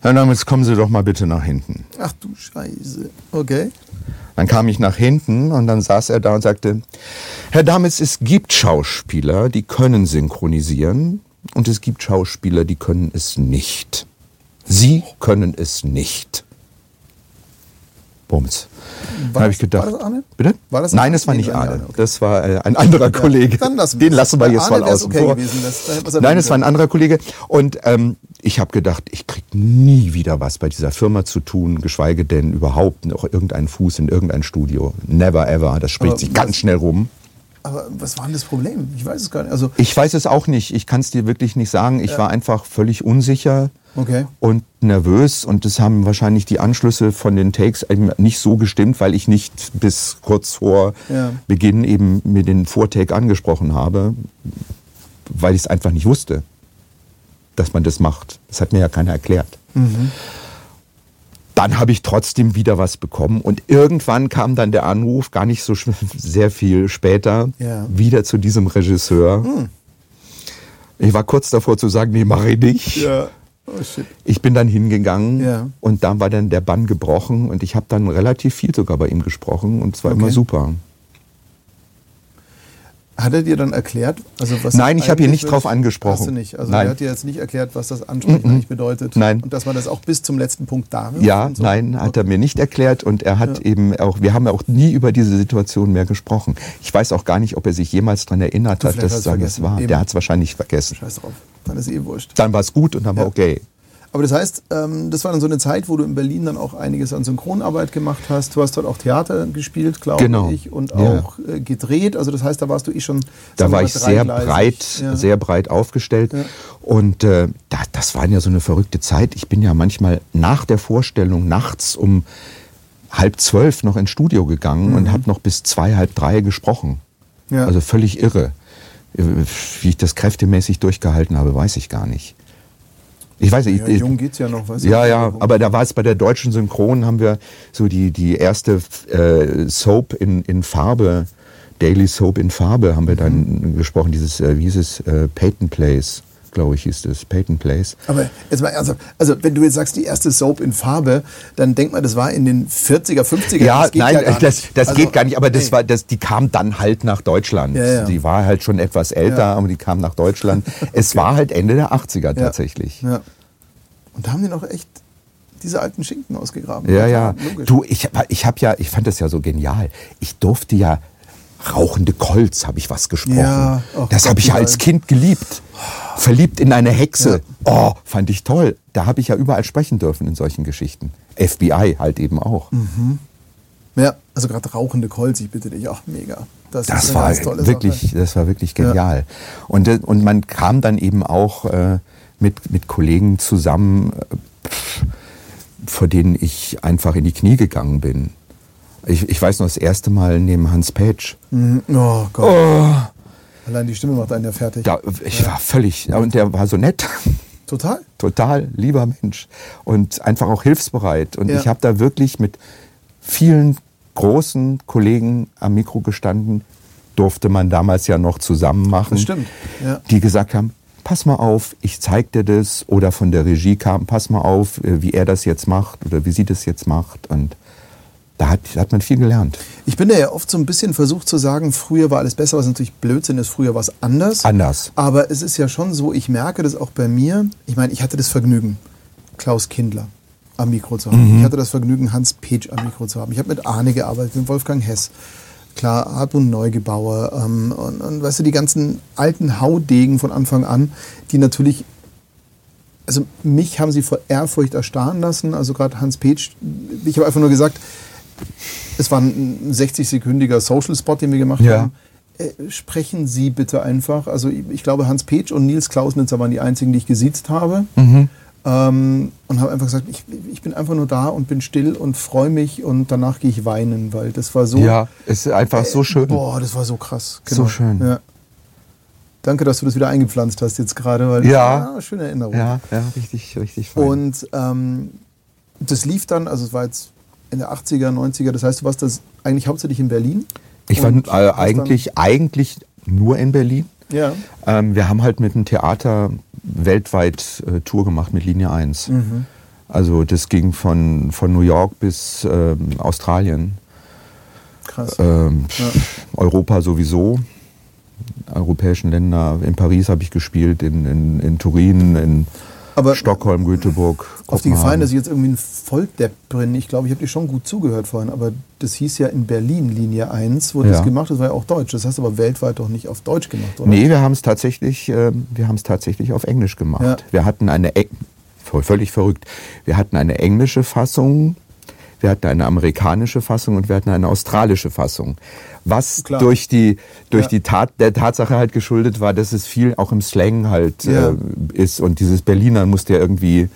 Herr Namitz, kommen Sie doch mal bitte nach hinten. Ach du Scheiße. Okay. Dann kam ich nach hinten und dann saß er da und sagte, Herr Damitz, es gibt Schauspieler, die können synchronisieren, und es gibt Schauspieler, die können es nicht. Sie können es nicht. Bums. Dann habe ich gedacht. War das Arne? Bitte? War das Nein, das war nicht war Arne. Arne, okay. Das war äh, ein anderer Kollege. dann lassen Den lassen wir jetzt Arne mal außen okay gewesen, das- Nein, es war ein anderer Kollege. Und ähm, ich habe gedacht, ich krieg nie wieder was bei dieser Firma zu tun, geschweige denn überhaupt noch irgendeinen Fuß in irgendein Studio. Never ever. Das spricht Aber sich ganz schnell rum. Aber was war denn das Problem? Ich weiß es gar nicht. Also, Ich weiß es auch nicht. Ich kann es dir wirklich nicht sagen. Ich war einfach völlig unsicher Okay. und nervös. Und das haben wahrscheinlich die Anschlüsse von den Takes eben nicht so gestimmt, weil ich nicht bis kurz vor Ja. Beginn eben mir den Vortake angesprochen habe, weil ich es einfach nicht wusste, dass man das macht. Das hat mir ja keiner erklärt. Dann habe ich trotzdem wieder was bekommen und irgendwann kam dann der Anruf, gar nicht so sehr viel später, Ja. Hm. wieder zu diesem Regisseur. Ich war kurz davor zu sagen, nee, mache ich nicht. ja. Oh. Ich bin dann hingegangen Ja. und dann war dann der Bann gebrochen und ich habe dann relativ viel sogar bei ihm gesprochen und es war Okay. immer super. Hat er dir dann erklärt, also was Nein, ich habe eigentlich nicht drauf angesprochen. Hast du nicht? Also Nein. er hat dir jetzt nicht erklärt, was das Ansprechen eigentlich bedeutet. Nein. Und dass man das auch bis zum letzten Punkt darf. Ja, und so. nein, hat er mir nicht erklärt und er hat eben auch, wir haben ja auch nie über diese Situation mehr gesprochen. Ich weiß auch gar nicht, ob er sich jemals daran erinnert Du, hat, dass es das war. Eben. Der hat es wahrscheinlich vergessen. Scheiß drauf. Dann ist eh wurscht. Dann war es gut und dann war Ja. okay. Aber das heißt, ähm, das war dann so eine Zeit, wo du in Berlin dann auch einiges an Synchronarbeit gemacht hast. Du hast dort auch Theater gespielt, glaube Genau. ich, und Ja. auch äh, gedreht. Also das heißt, da warst du eh schon. Da war ich sehr breit, Ja. sehr breit aufgestellt. Ja. Und äh, da, das war ja so eine verrückte Zeit. Ich bin ja manchmal nach der Vorstellung nachts um halb zwölf noch ins Studio gegangen und habe noch bis zwei, halb drei gesprochen. Mhm. Ja. Also völlig irre. Äh, Wie ich das kräftemäßig durchgehalten habe, weiß ich gar nicht. Ich weiß nicht. ja, ich, jung geht's ja noch, weißt du? ja, ja, aber da war es bei der deutschen Synchron, haben wir so die, die erste äh, Soap in, in Farbe, Daily Soap in Farbe haben wir dann Mhm. gesprochen, dieses, äh, wie hieß es, äh, Peyton Place, glaube ich, hieß es, Peyton Place. Aber jetzt mal ernsthaft, also wenn du jetzt sagst, die erste Soap in Farbe, dann denkt man, das war in den 40er, 50er. Ja, das geht nein, ja gar das, das Also, geht gar nicht, aber das ey, war, das, die kam dann halt nach Deutschland. Ja, ja. Die war halt schon etwas älter, aber die kam nach Deutschland. Es war halt Ende der 80er tatsächlich. Ja. Und da haben die noch echt diese alten Schinken ausgegraben. Ja, ja. Logisch. Du, ich, ich habe ja, ich fand das ja so genial. Ich durfte ja rauchende Kolz, habe ich was gesprochen. Ja, ach das habe ich ja als. Kind geliebt. Verliebt in eine Hexe. Oh, fand ich toll. Da habe ich ja überall sprechen dürfen in solchen Geschichten. FBI halt eben auch. Ja, also gerade rauchende Kolz, ich bitte dich, ach mega. Das, Das war wirklich, Sache. das war wirklich genial. Und, äh, und man kam dann eben auch äh, mit, mit Kollegen zusammen, äh, pff, vor denen ich einfach in die Knie gegangen bin. Ich, ich weiß noch das erste Mal neben Hans Petsch. Mhm. Oh Gott. Allein die Stimme macht einen ja fertig. Da, ich war völlig, ja, und der war so nett, Total? total lieber Mensch und einfach auch hilfsbereit. Und Ja. ich habe da wirklich mit vielen großen Kollegen am Mikro gestanden, durfte man damals ja noch zusammen machen. Das stimmt, ja. Die gesagt haben, pass mal auf, ich zeig dir das. Oder von der Regie kam, pass mal auf, äh, wie er das jetzt macht oder wie sie das jetzt macht. Und da hat, da hat man viel gelernt. Ich bin da ja oft so ein bisschen versucht zu sagen, früher war alles besser, was natürlich Blödsinn ist, früher war es anders. Anders. Aber es ist ja schon so, ich merke das auch bei mir. Ich meine, ich hatte das Vergnügen, Klaus Kindler am Mikro zu haben. Ich hatte das Vergnügen, Hans Petsch am Mikro zu haben. Ich habe mit Arne gearbeitet, mit Wolfgang Hess. Klar, Hartmut Neugebauer ähm, und, und weißt du, die ganzen alten Haudegen von Anfang an, die natürlich also mich haben sie vor Ehrfurcht erstarren lassen. Also gerade Hans Petsch, ich habe einfach nur gesagt, es war ein 60-sekündiger Social-Spot, den wir gemacht Ja. haben. Äh, sprechen Sie bitte einfach. Also ich, ich glaube, Hans Petsch und Nils Klausnitzer waren die einzigen, die ich gesiezt habe. Ähm, und habe einfach gesagt, ich, ich bin einfach nur da und bin still und freue mich und danach gehe ich weinen, weil das war so. Ja, es ist einfach so schön. Boah, das war so krass. So schön. Ja. Danke, dass du das wieder eingepflanzt hast jetzt gerade, weil Ja. ah, schöne Erinnerung. Ja, ja, richtig, richtig fein. Und ähm, das lief dann, also es war jetzt in der 80er, 90er, das heißt, du warst das eigentlich hauptsächlich in Berlin? ich war äh, eigentlich, eigentlich nur in Berlin. Ja. Ähm, wir haben halt mit dem Theater weltweit äh, Tour gemacht mit Linie 1. Mhm. Also das ging von, von New York bis ähm, Australien, Krass. ähm, Ja. Europa sowieso. europäischen Länder. In Paris habe ich gespielt, in, in, in Turin, in Aber Stockholm, Göteborg. auf die Gefallen, dass ich jetzt irgendwie ein Volldepp bin. Ich glaube, ich habe dir schon gut zugehört vorhin, aber das hieß ja in Berlin Linie 1, wurde Ja. das gemacht, das war ja auch Deutsch. Das hast du aber weltweit doch nicht auf Deutsch gemacht, oder? Nee, wir haben es tatsächlich, äh, wir haben es tatsächlich auf Englisch gemacht. Ja. Wir hatten eine völlig verrückt. Wir hatten eine englische Fassung, wir hatten eine amerikanische Fassung und wir hatten eine australische Fassung. Was Klar. durch die durch Ja. die Tat der Tatsache halt geschuldet war, dass es viel auch im Slang halt Ja. äh, ist und dieses Berliner musste ja irgendwie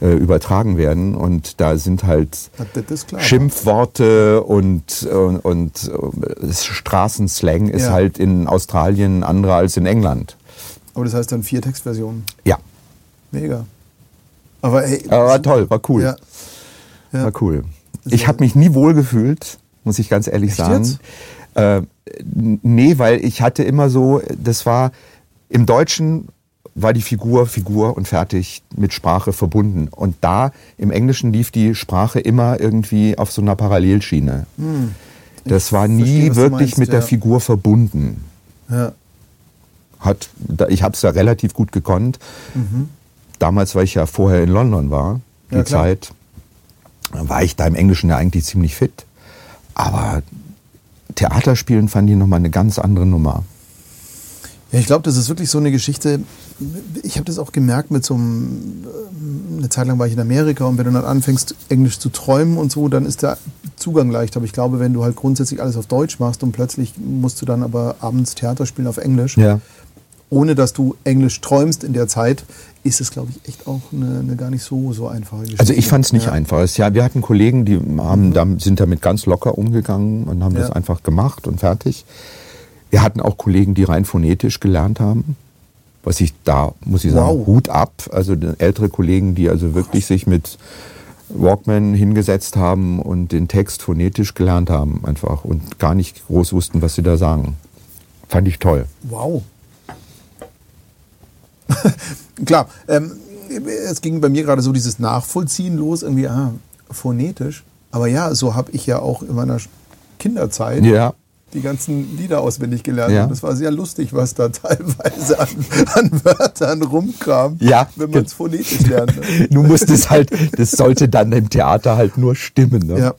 äh, übertragen werden und da sind halt klar. Schimpfworte und, und, und äh, Straßenslang ist Ja. halt in Australien anderer als in England. Aber das heißt dann vier Textversionen. Ja, Mega. Aber hey, aber war toll, war cool. Ja. Ja. War cool. Ich habe mich nie wohl gefühlt, muss ich ganz ehrlich Echt sagen. jetzt? Äh, nee, weil ich hatte immer so, das war im Deutschen war die Figur Figur und fertig mit Sprache verbunden. Und da im Englischen lief die Sprache immer irgendwie auf so einer Parallelschiene. Das war nie Hm. verstehe, wirklich meinst, mit der ja. Figur verbunden. Ja. Hat, ich habe es ja relativ gut gekonnt. Damals, weil ich ja vorher in London war, die Mhm. Ja. Zeit, war ich da im Englischen ja eigentlich ziemlich fit. Aber Theaterspielen fand ich nochmal eine ganz andere Nummer. Ja, ich glaube, das ist wirklich so eine Geschichte. Ich habe das auch gemerkt mit so einem, ähm, eine Zeit lang war ich in Amerika und wenn du dann anfängst, Englisch zu träumen und so, dann ist der Zugang leicht. Aber ich glaube, wenn du halt grundsätzlich alles auf Deutsch machst und plötzlich musst du dann aber abends Theater spielen auf Englisch, Ja. ohne dass du Englisch träumst in der Zeit, ist es, glaube ich, echt auch eine, eine gar nicht so, so einfache Geschichte. Also ich fand es nicht ja. einfach. Ja, wir hatten Kollegen, die haben, da, sind damit ganz locker umgegangen und haben das Ja. einfach gemacht und fertig. Wir hatten auch Kollegen, die rein phonetisch gelernt haben. Was ich da, muss ich sagen, Wow. Hut ab. Also ältere Kollegen, die also wirklich sich mit Walkman hingesetzt haben und den Text phonetisch gelernt haben einfach und gar nicht groß wussten, was sie da sagen. Fand ich toll. Wow. Klar, ähm, es ging bei mir gerade so dieses Nachvollziehen los, irgendwie, ah, phonetisch. Aber ja, so habe ich ja auch in meiner Kinderzeit Ja. die ganzen Lieder auswendig gelernt. Ja. Und das war sehr lustig, was da teilweise an, an Wörtern rumkam, Ja. wenn man es phonetisch lernt. ne? Du musstest halt, das sollte dann im Theater halt nur stimmen. Ne? Ja,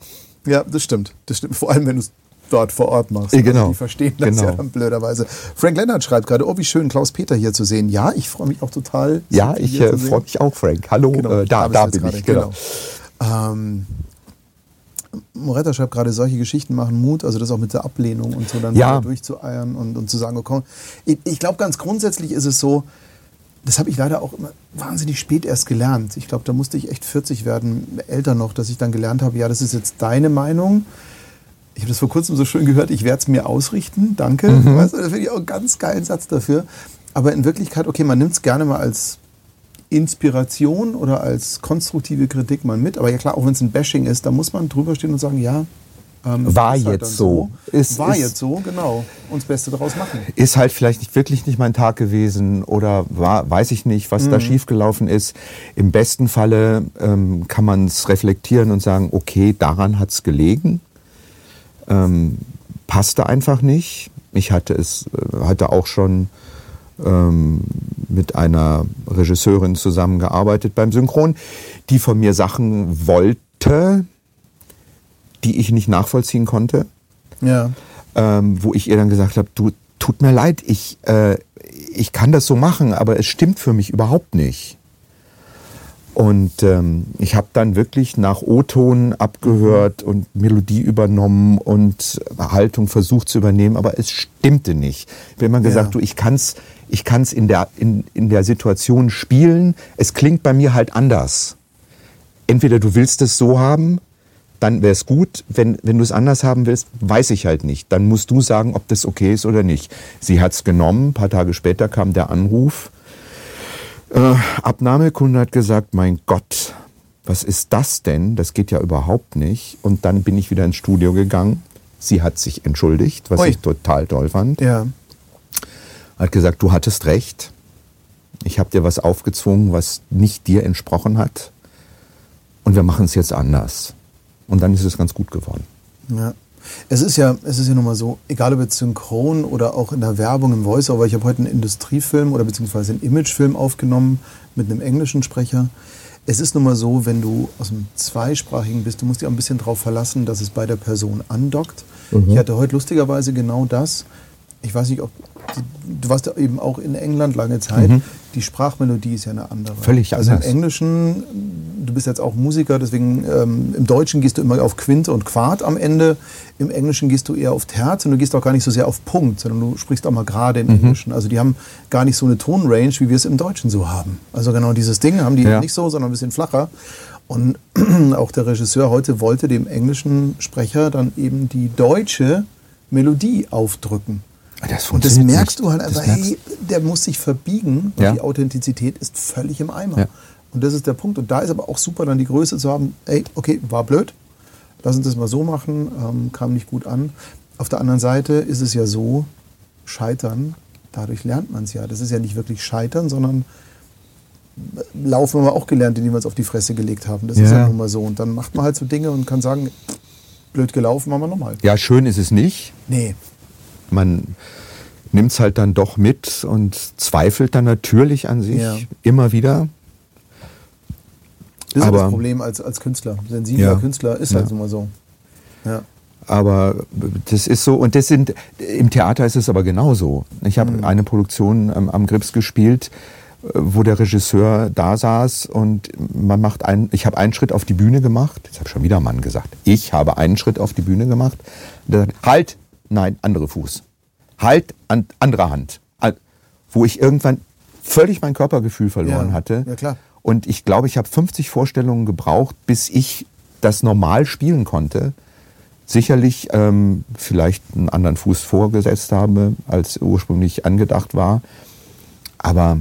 ja, das stimmt. Das stimmt. Vor allem, wenn du es dort vor Ort machst. Genau. Also die verstehen das Genau. ja dann blöderweise. Frank Lennart schreibt gerade, oh, wie schön, Klaus Peter hier zu sehen. Ja, ich freue mich auch total. Ja, ich äh, freue mich auch, Frank. Hallo, Genau, äh, da, da bin gerade, ich. Genau. Ähm, Moretta schreibt gerade, solche Geschichten machen Mut, also das auch mit der Ablehnung und so dann Ja. durchzueiern und, und zu sagen, oh, komm. Ich, ich glaube, ganz grundsätzlich ist es so, das habe ich leider auch immer wahnsinnig spät erst gelernt. Ich glaube, da musste ich echt 40 werden, älter noch, dass ich dann gelernt habe, ja, das ist jetzt deine Meinung. Ich habe das vor kurzem so schön gehört, ich werde es mir ausrichten, danke. Weißt du, das finde ich auch einen ganz geilen Satz dafür. Aber in Wirklichkeit, okay, man nimmt es gerne mal als Inspiration oder als konstruktive Kritik mal mit. Aber ja klar, auch wenn es ein Bashing ist, da muss man drüber stehen und sagen, ja, ähm, War ist jetzt dann so. Ist- war ist- jetzt so, genau. Und das Beste daraus machen. Ist halt vielleicht nicht, wirklich nicht mein Tag gewesen oder war, weiß ich nicht, was Mhm. da schiefgelaufen ist. Im besten Falle ähm, kann man es reflektieren und sagen, okay, daran hat es gelegen. Ähm, passte einfach nicht. Ich hatte es, äh, hatte auch schon ähm, mit einer Regisseurin zusammengearbeitet beim Synchron, die von mir Sachen wollte, die ich nicht nachvollziehen konnte Ja. ähm, wo ich ihr dann gesagt habe, du, tut mir leid, ich, äh, ich kann das so machen, aber es stimmt für mich überhaupt nicht. Und ähm, ich habe dann wirklich nach O-Ton abgehört und Melodie übernommen und Haltung versucht zu übernehmen, aber es stimmte nicht. Ich habe immer gesagt, Ja. du, ich kann's, ich kann's in der in, in der Situation spielen. Es klingt bei mir halt anders. Entweder du willst es so haben, dann wäre es gut. Wenn, wenn du es anders haben willst, weiß ich halt nicht. Dann musst du sagen, ob das okay ist oder nicht. Sie hat's genommen. Ein paar Tage später kam der Anruf. Äh, Abnahmekunde hat gesagt, mein Gott, was ist das denn? Das geht ja überhaupt nicht. Und dann bin ich wieder ins Studio gegangen. Sie hat sich entschuldigt, was Ui. ich total toll fand. Ja. Hat gesagt, du hattest recht. Ich habe dir was aufgezwungen, was nicht dir entsprochen hat. Und wir machen es jetzt anders. Und dann ist es ganz gut geworden. ja. Es ist ja, es ist ja nun mal so, egal ob jetzt synchron oder auch in der Werbung im Voice-Over, ich habe heute einen Industriefilm oder beziehungsweise einen Imagefilm aufgenommen mit einem englischen Sprecher. Es ist nun mal so, wenn du aus dem Zweisprachigen bist, du musst dich auch ein bisschen darauf verlassen, dass es bei der Person andockt. Mhm. Ich hatte heute lustigerweise genau das. Ich weiß nicht, ob du warst ja eben auch in England lange Zeit. Mhm. Die Sprachmelodie ist ja eine andere. Völlig anders. Also im Englischen, du bist jetzt auch Musiker, deswegen ähm, im Deutschen gehst du immer auf Quinte und Quart am Ende. Im Englischen gehst du eher auf Terz und du gehst auch gar nicht so sehr auf Punkt, sondern du sprichst auch mal gerade im mhm. Englischen. Also die haben gar nicht so eine Tonrange, wie wir es im Deutschen so haben. Also genau dieses Ding haben die ja. nicht so, sondern ein bisschen flacher. Und auch der Regisseur heute wollte dem englischen Sprecher dann eben die deutsche Melodie aufdrücken. Das und das merkst nicht. du halt einfach, hey, der muss sich verbiegen und ja. die Authentizität ist völlig im Eimer. Ja. Und das ist der Punkt. Und da ist aber auch super, dann die Größe zu haben, ey, okay, war blöd, lass uns das mal so machen, ähm, kam nicht gut an. Auf der anderen Seite ist es ja so, scheitern, dadurch lernt man es ja. Das ist ja nicht wirklich scheitern, sondern laufen haben wir auch gelernt, indem wir uns auf die Fresse gelegt haben. Das ja. ist ja nun mal so. Und dann macht man halt so Dinge und kann sagen, blöd gelaufen, machen wir nochmal. Ja, schön ist es nicht. Nee man nimmt es halt dann doch mit und zweifelt dann natürlich an sich ja. immer wieder. Das ist aber, das Problem als, als Künstler. Sensibler ja, Künstler ist halt ja. immer so. Ja. Aber das ist so, und das sind, im Theater ist es aber genauso. Ich habe mhm. eine Produktion am, am Grips gespielt, wo der Regisseur da saß und man macht einen, ich habe einen Schritt auf die Bühne gemacht, jetzt habe schon wieder Mann gesagt, ich habe einen Schritt auf die Bühne gemacht, der sagt, halt, nein, andere Fuß. Halt an anderer Hand. Wo ich irgendwann völlig mein Körpergefühl verloren ja, hatte. Ja, klar. Und ich glaube, ich habe 50 Vorstellungen gebraucht, bis ich das normal spielen konnte. Sicherlich ähm, vielleicht einen anderen Fuß vorgesetzt habe, als ursprünglich angedacht war. Aber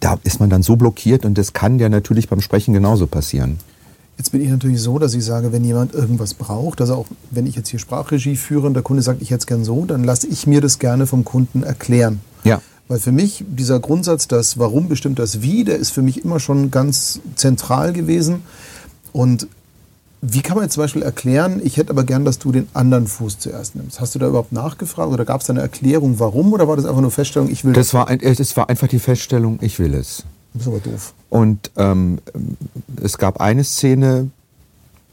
da ist man dann so blockiert und das kann ja natürlich beim Sprechen genauso passieren. Jetzt bin ich natürlich so, dass ich sage, wenn jemand irgendwas braucht, also auch wenn ich jetzt hier Sprachregie führe und der Kunde sagt, ich hätte es gern so, dann lasse ich mir das gerne vom Kunden erklären. Ja. Weil für mich dieser Grundsatz, das Warum bestimmt das Wie, der ist für mich immer schon ganz zentral gewesen. Und wie kann man jetzt zum Beispiel erklären, ich hätte aber gern, dass du den anderen Fuß zuerst nimmst? Hast du da überhaupt nachgefragt oder gab es da eine Erklärung, warum oder war das einfach nur Feststellung, ich will das? Das war, ein, das war einfach die Feststellung, ich will es. Das ist aber doof. Und ähm, es gab eine Szene,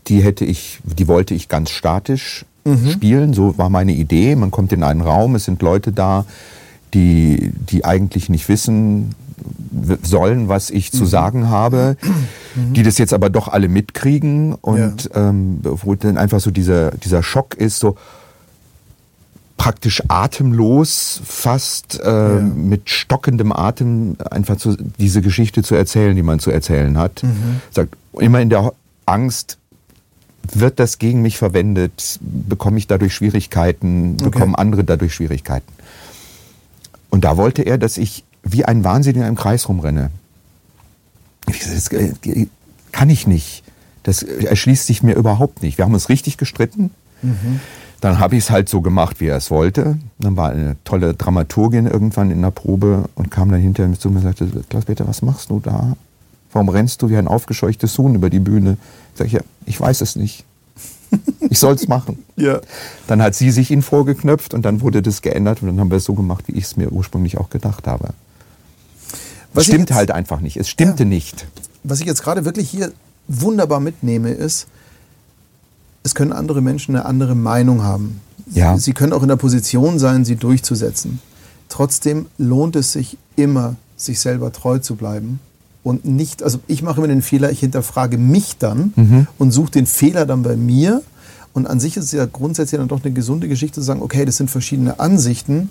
die hätte ich, die wollte ich ganz statisch mhm. spielen. So war meine Idee. Man kommt in einen Raum, es sind Leute da, die, die eigentlich nicht wissen sollen, was ich zu mhm. sagen habe, mhm. die das jetzt aber doch alle mitkriegen und ja. ähm, wo dann einfach so dieser, dieser Schock ist, so, praktisch atemlos, fast äh, ja. mit stockendem Atem einfach zu, diese Geschichte zu erzählen, die man zu erzählen hat. Mhm. Sagt immer in der Angst, wird das gegen mich verwendet? Bekomme ich dadurch Schwierigkeiten? Okay. Bekommen andere dadurch Schwierigkeiten? Und da wollte er, dass ich wie ein Wahnsinniger im Kreis rumrenne. Ich gesagt, das kann ich nicht. Das erschließt sich mir überhaupt nicht. Wir haben uns richtig gestritten. Mhm. Dann habe ich es halt so gemacht, wie er es wollte. Dann war eine tolle Dramaturgin irgendwann in der Probe und kam dann hinterher zu mir und sagte, Klaus-Peter, was machst du da? Warum rennst du wie ein aufgescheuchtes Huhn über die Bühne? Sag ich, ja, ich weiß es nicht. Ich soll es machen. ja. Dann hat sie sich ihn vorgeknöpft und dann wurde das geändert und dann haben wir es so gemacht, wie ich es mir ursprünglich auch gedacht habe. Was stimmt jetzt, halt einfach nicht. Es stimmte ja, nicht. Was ich jetzt gerade wirklich hier wunderbar mitnehme, ist, es können andere Menschen eine andere Meinung haben. Ja. Sie können auch in der Position sein, sie durchzusetzen. Trotzdem lohnt es sich immer, sich selber treu zu bleiben und nicht, also ich mache immer den Fehler, ich hinterfrage mich dann mhm. und suche den Fehler dann bei mir. Und an sich ist es ja grundsätzlich dann doch eine gesunde Geschichte zu sagen, okay, das sind verschiedene Ansichten.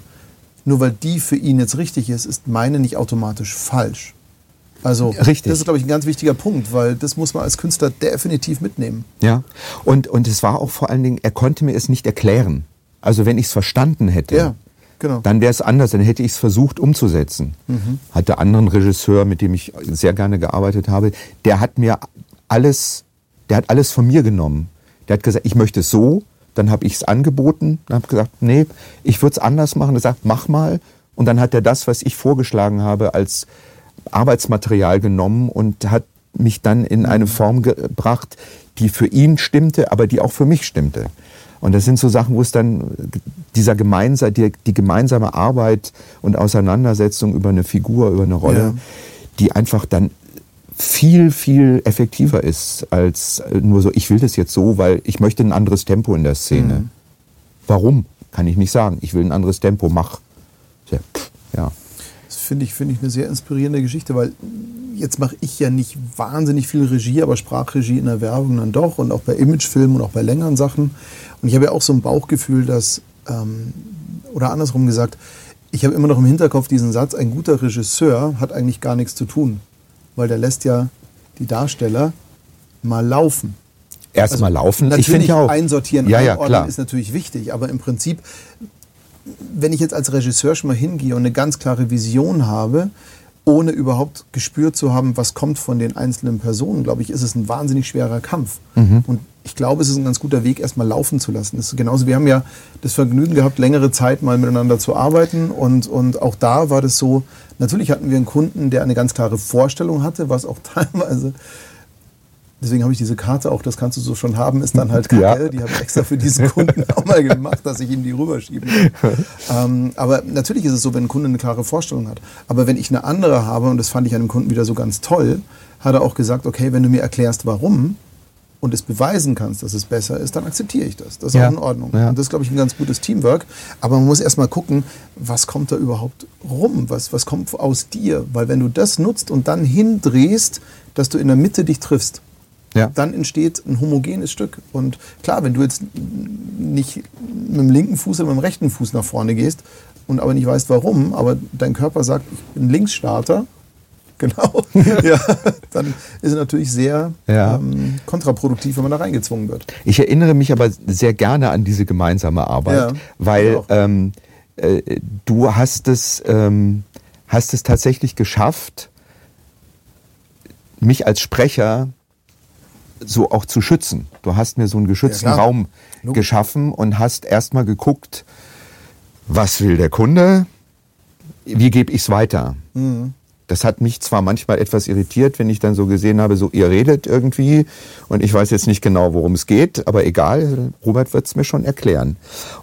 Nur weil die für ihn jetzt richtig ist, ist meine nicht automatisch falsch. Also Richtig. das ist, glaube ich, ein ganz wichtiger Punkt, weil das muss man als Künstler definitiv mitnehmen. Ja, und, und es war auch vor allen Dingen, er konnte mir es nicht erklären. Also wenn ich es verstanden hätte, ja, genau. dann wäre es anders, dann hätte ich es versucht umzusetzen. Mhm. Hatte anderen Regisseur, mit dem ich sehr gerne gearbeitet habe, der hat mir alles, der hat alles von mir genommen. Der hat gesagt, ich möchte es so, dann habe ich es angeboten, dann habe gesagt, nee, ich würde es anders machen. Er sagt, mach mal. Und dann hat er das, was ich vorgeschlagen habe, als Arbeitsmaterial genommen und hat mich dann in eine mhm. Form gebracht, die für ihn stimmte, aber die auch für mich stimmte. Und das sind so Sachen, wo es dann dieser gemeinsame, die, die gemeinsame Arbeit und Auseinandersetzung über eine Figur, über eine Rolle, Ja. die einfach dann viel, viel effektiver ist als nur so, ich will das jetzt so, weil ich möchte ein anderes Tempo in der Szene. Mhm. Warum? Kann ich nicht sagen. Ich will ein anderes Tempo, mach. Ja, finde ich, finde ich eine sehr inspirierende Geschichte, weil jetzt mache ich ja nicht wahnsinnig viel Regie, aber Sprachregie in der Werbung dann doch und auch bei Imagefilmen und auch bei längeren Sachen. Und ich habe ja auch so ein Bauchgefühl, dass, ähm, oder andersrum gesagt, ich habe immer noch im Hinterkopf diesen Satz, ein guter Regisseur hat eigentlich gar nichts zu tun, weil der lässt ja die Darsteller mal laufen. Erstmal laufen. Also Natürlich ich finde ja auch. einsortieren, ja, ja, klar. ist natürlich wichtig, aber im Prinzip, wenn ich jetzt als Regisseur schon mal hingehe und eine ganz klare Vision habe, ohne überhaupt gespürt zu haben, was kommt von den einzelnen Personen, glaube ich, ist es ein wahnsinnig schwerer Kampf. Mhm. Und ich glaube, es ist ein ganz guter Weg, erstmal laufen zu lassen. Das ist genauso, wir haben ja das Vergnügen gehabt, längere Zeit mal miteinander zu arbeiten. Und, und auch da war das so, natürlich hatten wir einen Kunden, der eine ganz klare Vorstellung hatte, was auch teilweise Deswegen habe ich diese Karte auch, das kannst du so schon haben, ist dann halt Ja. kacke. Die habe ich extra für diesen Kunden auch mal gemacht, dass ich ihm die rüberschieben kann. ähm, aber natürlich ist es so, wenn ein Kunde eine klare Vorstellung hat. Aber wenn ich eine andere habe, und das fand ich an dem Kunden wieder so ganz toll, hat er auch gesagt, okay, wenn du mir erklärst, warum und es beweisen kannst, dass es besser ist, dann akzeptiere ich das. Das ist Ja. auch in Ordnung. Ja. Und das ist, glaube ich, ein ganz gutes Teamwork. Aber man muss erst mal gucken, was kommt da überhaupt rum? Was, was kommt aus dir? Weil wenn du das nutzt und dann hindrehst, dass du in der Mitte dich triffst, Ja. dann entsteht ein homogenes Stück. Und klar, wenn du jetzt nicht mit dem linken Fuß oder mit dem rechten Fuß nach vorne gehst und aber nicht weißt warum, aber dein Körper sagt, ich bin Linksstarter, genau, ja, dann ist es natürlich sehr Ja. ähm, kontraproduktiv, wenn man da reingezwungen wird. Ich erinnere mich aber sehr gerne an diese gemeinsame Arbeit, Ja, weil ähm, äh, du hast es, ähm, hast es tatsächlich geschafft, mich als Sprecher so auch zu schützen. Du hast mir so einen geschützten Ja. Raum Logisch. geschaffen und hast erstmal geguckt, was will der Kunde, wie gebe ich es weiter. Mhm. Das hat mich zwar manchmal etwas irritiert, wenn ich dann so gesehen habe, so ihr redet irgendwie und ich weiß jetzt nicht genau, worum es geht, aber egal, Robert wird es mir schon erklären.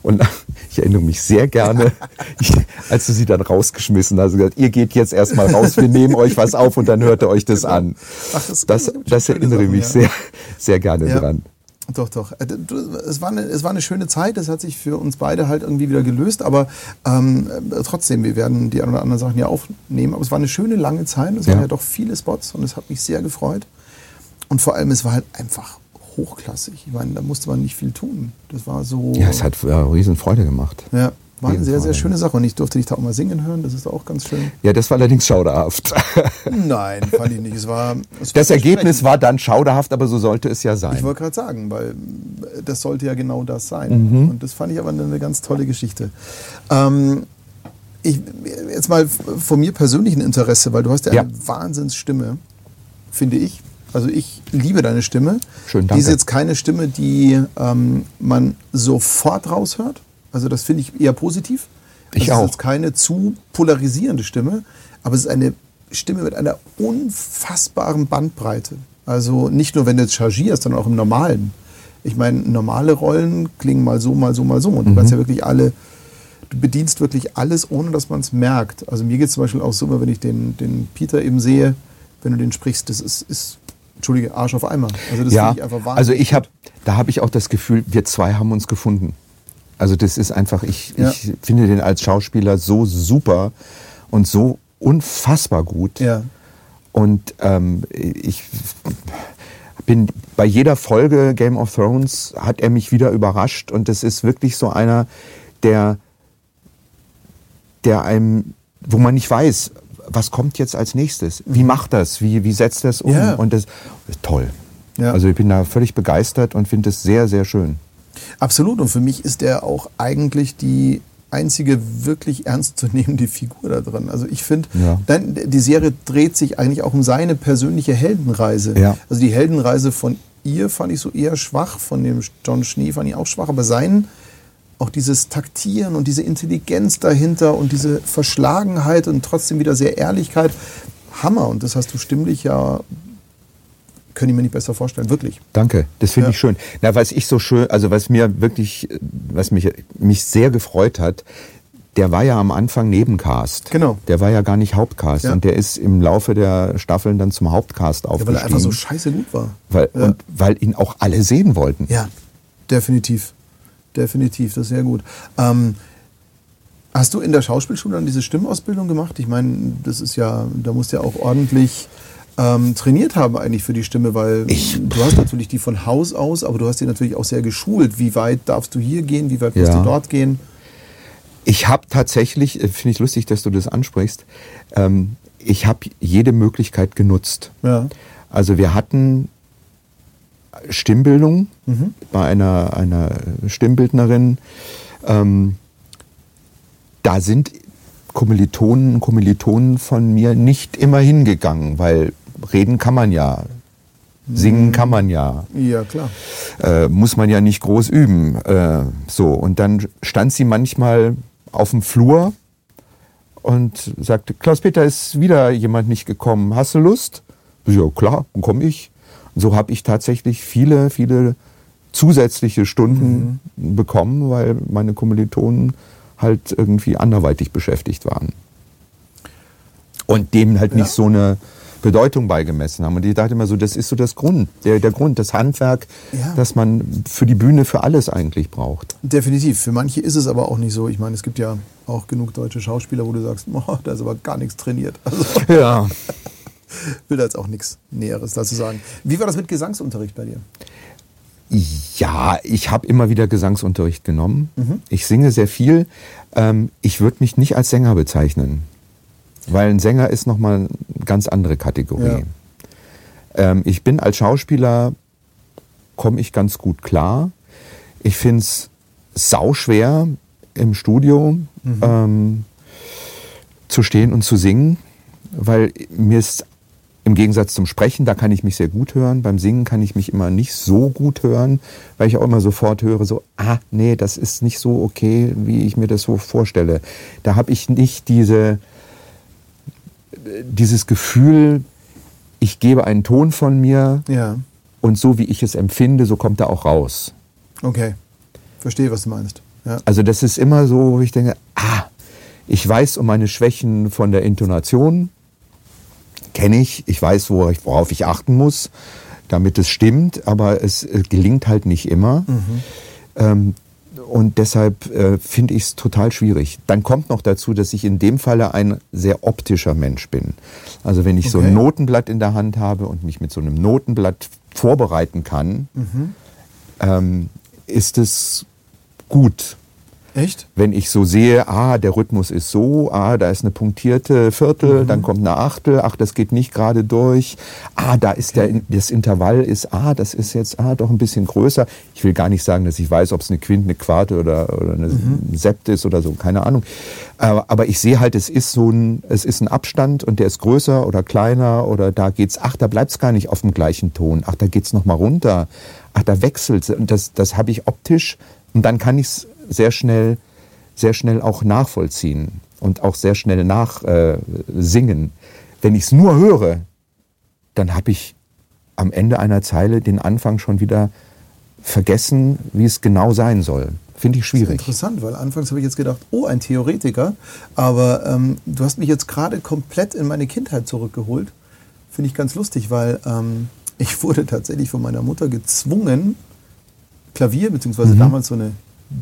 Und ich erinnere mich sehr gerne, ich, als du sie dann rausgeschmissen hast, gesagt, ihr geht jetzt erstmal raus, wir nehmen euch was auf und dann hört ihr euch das an. Ach, das- das, das erinnere mich sehr, sehr gerne Ja. dran. Doch, doch. Äh, Es war, eine, es war eine schöne Zeit. Es hat sich für uns beide halt irgendwie wieder gelöst. Aber ähm, äh, trotzdem, wir werden die ein oder anderen Sachen ja aufnehmen. Aber es war eine schöne lange Zeit. Es waren Ja. ja doch viele Spots und es hat mich sehr gefreut. Und vor allem, es war halt einfach hochklassig. Ich meine, da musste man nicht viel tun. Das war so. Ja, es hat äh, riesen Freude gemacht. ja, war eine sehr, Fall. sehr schöne Sache. Und ich durfte dich da auch mal singen hören. Das ist auch ganz schön. Ja, das war allerdings schauderhaft. Nein, fand ich nicht. Es war. Es Das war Ergebnis war dann schauderhaft, aber so sollte es ja sein. Ich wollte gerade sagen, weil äh, das sollte ja genau das sein. Mhm. Und das fand ich aber eine, eine ganz tolle Geschichte. Ähm, ich, jetzt mal von mir persönlichen Interesse, weil du hast ja eine Ja. Wahnsinnsstimme, finde ich. Also ich liebe deine Stimme. Schön, Die danke. ist jetzt keine Stimme, die ähm, man sofort raushört. Also das finde ich eher positiv. Ich also Es auch. ist jetzt keine zu polarisierende Stimme, aber es ist eine Stimme mit einer unfassbaren Bandbreite. Also nicht nur, wenn du jetzt chargierst, sondern auch im Normalen. Ich meine, normale Rollen klingen mal so, mal so, mal so. Und du Mhm. kannst ja wirklich alle, du bedienst wirklich alles, ohne dass man es merkt. Also mir geht es zum Beispiel auch so, wenn ich den, den Peter eben sehe, wenn du den sprichst, das ist, ist Entschuldige, Arsch auf Eimer. Also das ja, finde ich einfach wahnsinnig. also ich habe, da habe ich auch das Gefühl, wir zwei haben uns gefunden. Also das ist einfach, ich, Ja. ich finde den als Schauspieler so super und so unfassbar gut. Ja. Und ähm, ich bin bei jeder Folge Game of Thrones hat er mich wieder überrascht und das ist wirklich so einer, der, der einem, wo man nicht weiß, was kommt jetzt als nächstes? Wie macht das? Wie, wie setzt das um? Mhm. Ja. Und das toll. Ja. Also ich bin da völlig begeistert und finde es sehr, sehr schön. Absolut. Und für mich ist er auch eigentlich die einzige wirklich ernstzunehmende Figur da drin. Also ich finde, Ja. die Serie dreht sich eigentlich auch um seine persönliche Heldenreise. Ja. Also die Heldenreise von ihr fand ich so eher schwach, von dem John Schnee fand ich auch schwach, aber sein auch dieses Taktieren und diese Intelligenz dahinter und diese Verschlagenheit und trotzdem wieder sehr Ehrlichkeit, Hammer. Und das hast du stimmlich ja könnte ich mir nicht besser vorstellen, wirklich. Danke, das finde Ja. ich schön. Na, was ich so schön, also was mir wirklich, was mich, mich sehr gefreut hat, der war ja am Anfang Nebencast. Genau. Der war ja gar nicht Hauptcast. Ja. Und der ist im Laufe der Staffeln dann zum Hauptcast Ja, weil aufgestiegen. er einfach so scheiße gut war. weil, ja. und weil ihn auch alle sehen wollten. Ja, definitiv. Definitiv, das ist sehr gut. Ähm, hast du in der Schauspielschule dann diese Stimmausbildung gemacht? Ich meine, das ist ja, da musst du ja auch ordentlich ähm, trainiert haben eigentlich für die Stimme, weil Ich- du hast natürlich die von Haus aus, aber du hast die natürlich auch sehr geschult. Wie weit darfst du hier gehen, wie weit musst Ja. du dort gehen? Ich habe tatsächlich, äh, finde ich lustig, dass du das ansprichst, ähm, ich habe jede Möglichkeit genutzt. Ja. Also wir hatten Stimmbildung Mhm. bei einer, einer Stimmbildnerin. Ähm, da sind Kommilitonen und Kommilitonen von mir nicht immer hingegangen, weil reden kann man ja, singen kann man ja, Ja, klar. äh, muss man ja nicht groß üben. Äh, so, und dann stand sie manchmal auf dem Flur und sagte, Klaus-Peter, ist wieder jemand nicht gekommen. Hast du Lust? Ja, klar, dann komme ich. Und so habe ich tatsächlich viele, viele zusätzliche Stunden bekommen, weil meine Kommilitonen halt irgendwie anderweitig beschäftigt waren. Und dem halt Ja. nicht so eine Bedeutung beigemessen haben. Und ich dachte immer so, das ist so das Grund, der, der Grund, das Handwerk, Ja. das man für die Bühne für alles eigentlich braucht. Definitiv. Für manche ist es aber auch nicht so. Ich meine, es gibt ja auch genug deutsche Schauspieler, wo du sagst, oh, da ist aber gar nichts trainiert. Also Ja. will da jetzt auch nichts Näheres dazu sagen. Wie war das mit Gesangsunterricht bei dir? Ja, ich habe immer wieder Gesangsunterricht genommen. Ich singe sehr viel. Ähm, ich würde mich nicht als Sänger bezeichnen, weil ein Sänger ist nochmal eine ganz andere Kategorie. Ähm, ich bin als Schauspieler, komme ich ganz gut klar. Ich finde es sauschwer im Studio ähm, zu stehen und zu singen, weil mir ist im Gegensatz zum Sprechen, da kann ich mich sehr gut hören. Beim Singen kann ich mich immer nicht so gut hören, weil ich auch immer sofort höre, so, ah, nee, das ist nicht so okay, wie ich mir das so vorstelle. Da habe ich nicht diese, dieses Gefühl, ich gebe einen Ton von mir Ja. und so wie ich es empfinde, so kommt er auch raus. Okay. Verstehe, was du meinst. Ja. Also das ist immer so, wo ich denke, ah, ich weiß um meine Schwächen von der Intonation, kenne ich, ich weiß, worauf ich achten muss, damit es stimmt, aber es gelingt halt nicht immer. Ähm, und deshalb äh, finde ich es total schwierig. Dann kommt noch dazu, dass ich in dem Falle ein sehr optischer Mensch bin. Also wenn ich so Okay. ein Notenblatt in der Hand habe und mich mit so einem Notenblatt vorbereiten kann, ähm, ist es gut. Echt? Wenn ich so sehe, ah, der Rhythmus ist so, ah, da ist eine punktierte Viertel, dann kommt eine Achtel, ach, das geht nicht gerade durch, ah, da ist der, das Intervall ist, ah, das ist jetzt, ah, doch ein bisschen größer. Ich will gar nicht sagen, dass ich weiß, ob es eine Quinte, eine Quarte oder, oder eine Sept ist oder so, keine Ahnung. Aber, aber ich sehe halt, es ist so ein, es ist ein Abstand und der ist größer oder kleiner oder da geht's, ach, da bleibt's gar nicht auf dem gleichen Ton, ach, da geht's noch mal runter, ach, da wechselt's. Und das, das habe ich optisch und dann kann ich es sehr schnell, sehr schnell auch nachvollziehen und auch sehr schnell nachsingen. Äh. Wenn ich es nur höre, dann habe ich am Ende einer Zeile den Anfang schon wieder vergessen, wie es genau sein soll. Finde ich schwierig. interessant, weil anfangs habe ich jetzt gedacht, oh, ein Theoretiker. Aber ähm, du hast mich jetzt gerade komplett in meine Kindheit zurückgeholt. Finde ich ganz lustig, weil ähm, ich wurde tatsächlich von meiner Mutter gezwungen, Klavier, beziehungsweise Mhm. damals so eine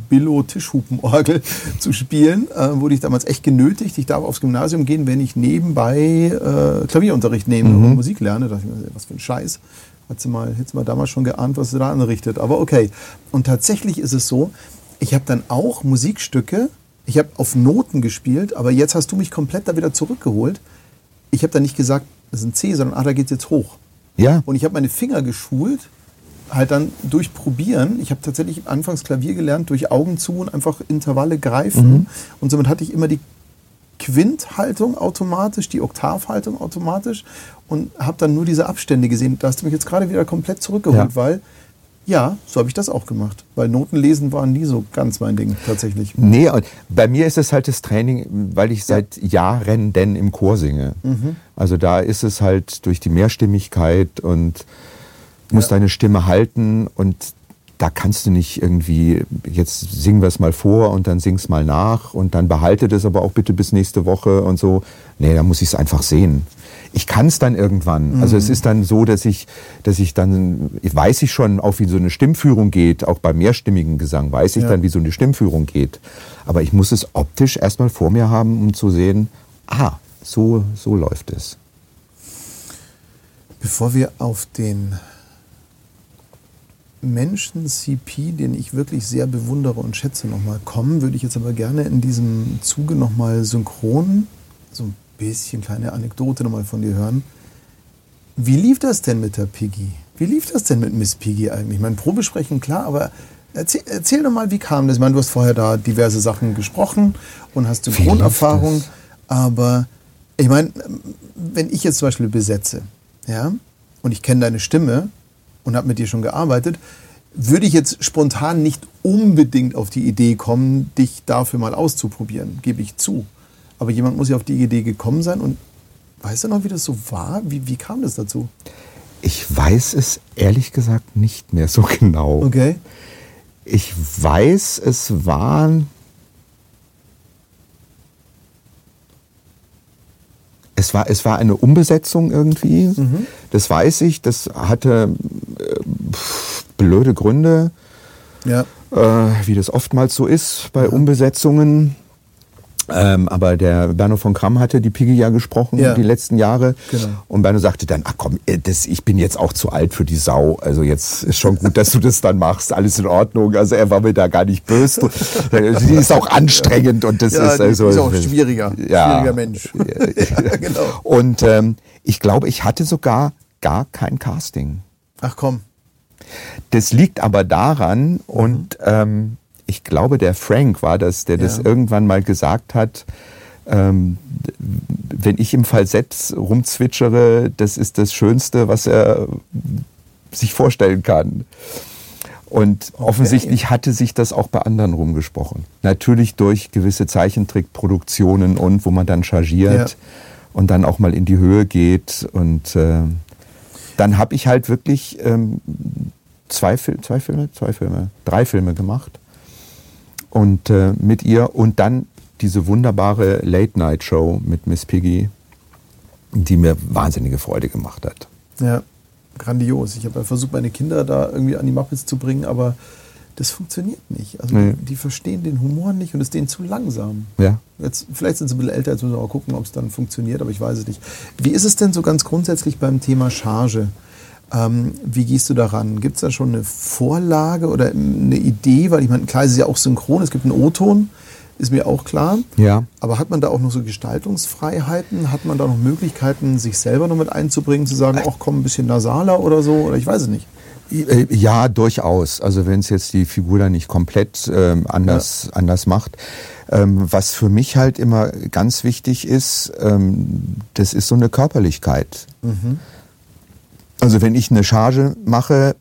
Billo-Tischhupenorgel zu spielen. Äh, wurde ich damals echt genötigt. Ich darf aufs Gymnasium gehen, wenn ich nebenbei äh, Klavierunterricht nehme Mhm. und Musik lerne. Da dachte ich mir, was für ein Scheiß. Hat sie mal, hätte sie mal damals schon geahnt, was sie da anrichtet. Aber okay. Und tatsächlich ist es so, ich habe dann auch Musikstücke, ich habe auf Noten gespielt, aber jetzt hast du mich komplett da wieder zurückgeholt. Ich habe dann nicht gesagt, das ist ein C, sondern ah, da geht jetzt hoch. Ja, Und ich habe meine Finger geschult, halt dann durch Probieren. Ich habe tatsächlich anfangs Klavier gelernt, durch Augen zu und einfach Intervalle greifen. Und somit hatte ich immer die Quinthaltung automatisch, die Oktavhaltung automatisch und habe dann nur diese Abstände gesehen. Da hast du mich jetzt gerade wieder komplett zurückgeholt, Ja. weil ja, so habe ich das auch gemacht. Weil Notenlesen war nie so ganz mein Ding tatsächlich. Nee, und bei mir ist es halt das Training, weil ich seit Jahren denn im Chor singe. Mhm. Also da ist es halt durch die Mehrstimmigkeit und musst deine Stimme halten und da kannst du nicht irgendwie, jetzt singen wir es mal vor und dann sing's mal nach und dann behalte das aber auch bitte bis nächste Woche und so. Nee, da muss ich es einfach sehen. Ich kann es dann irgendwann. Also es ist dann so, dass ich, dass ich dann, weiß ich schon auch, wie so eine Stimmführung geht, auch bei mehrstimmigen Gesang weiß ich Ja. dann, wie so eine Stimmführung geht. Aber ich muss es optisch erstmal vor mir haben, um zu sehen, ah, so, so läuft es. Bevor wir auf den Menschen CP, den ich wirklich sehr bewundere und schätze, nochmal kommen, würde ich jetzt aber gerne in diesem Zuge nochmal synchron, so ein bisschen kleine Anekdote nochmal von dir hören. Wie lief das denn mit der Piggy? Wie lief das denn mit Miss Piggy eigentlich? Ich meine, Probesprechen, klar, aber erzähl, erzähl doch mal, wie kam das? Ich meine, du hast vorher da diverse Sachen gesprochen und hast Synchronerfahrung, aber ich meine, wenn ich jetzt zum Beispiel besetze, ja, und ich kenne deine Stimme und habe mit dir schon gearbeitet, würde ich jetzt spontan nicht unbedingt auf die Idee kommen, dich dafür mal auszuprobieren, gebe ich zu. Aber jemand muss ja auf die Idee gekommen sein und weißt du noch, wie das so war? Wie, wie kam das dazu? Ich weiß es ehrlich gesagt nicht mehr so genau. Okay. Ich weiß, es waren. Es war, es war eine Umbesetzung irgendwie. Das weiß ich. Das hatte äh, pf, blöde Gründe, Ja. äh, wie das oftmals so ist bei Umbesetzungen. Ähm, aber der Berno von Kramm hatte die Piggy ja gesprochen Ja. die letzten Jahre. Genau. Und Berno sagte dann, ach komm, äh, das, ich bin jetzt auch zu alt für die Sau. Also jetzt ist schon gut, dass du das dann machst. Alles in Ordnung. Also er war mir da gar nicht böse. Die ist auch anstrengend und das Ja, ist also ist auch schwieriger. Schwieriger Mensch. ja, genau. Und ähm, ich glaube, ich hatte sogar gar kein Casting. Ach komm. Das liegt aber daran, und ähm, ich glaube, der Frank war das, der das Ja. irgendwann mal gesagt hat, ähm, wenn ich im Falsett rumzwitschere, das ist das Schönste, was er sich vorstellen kann. Und offensichtlich hatte sich das auch bei anderen rumgesprochen. Natürlich durch gewisse Zeichentrickproduktionen und wo man dann chargiert Ja. und dann auch mal in die Höhe geht. Und äh, dann habe ich halt wirklich ähm, zwei, Fil zwei Filme, zwei Filme, drei Filme gemacht. Und äh, mit ihr und dann diese wunderbare Late-Night-Show mit Miss Piggy, die mir wahnsinnige Freude gemacht hat. Ja, grandios. Ich habe ja versucht, meine Kinder da irgendwie an die Muppets zu bringen, aber das funktioniert nicht. Also Nee. die, die verstehen den Humor nicht und es ist denen zu langsam. Ja. Jetzt, vielleicht sind sie ein bisschen älter, jetzt müssen wir mal gucken, ob es dann funktioniert, aber ich weiß es nicht. Wie ist es denn so ganz grundsätzlich beim Thema Charge? Ähm, wie gehst du daran? Gibt es da schon eine Vorlage oder eine Idee? Weil ich meine, klar, es ist ja auch synchron, es gibt einen O-Ton, ist mir auch klar. Ja. Aber hat man da auch noch so Gestaltungsfreiheiten? Hat man da noch Möglichkeiten, sich selber noch mit einzubringen, zu sagen, ach komm, ein bisschen nasaler oder so? Oder ich weiß es nicht. Äh, Ja, durchaus. Also wenn es jetzt die Figur dann nicht komplett ähm, anders, anders macht. Ähm, was für mich halt immer ganz wichtig ist, ähm, das ist so eine Körperlichkeit. Also wenn ich eine Charge mache,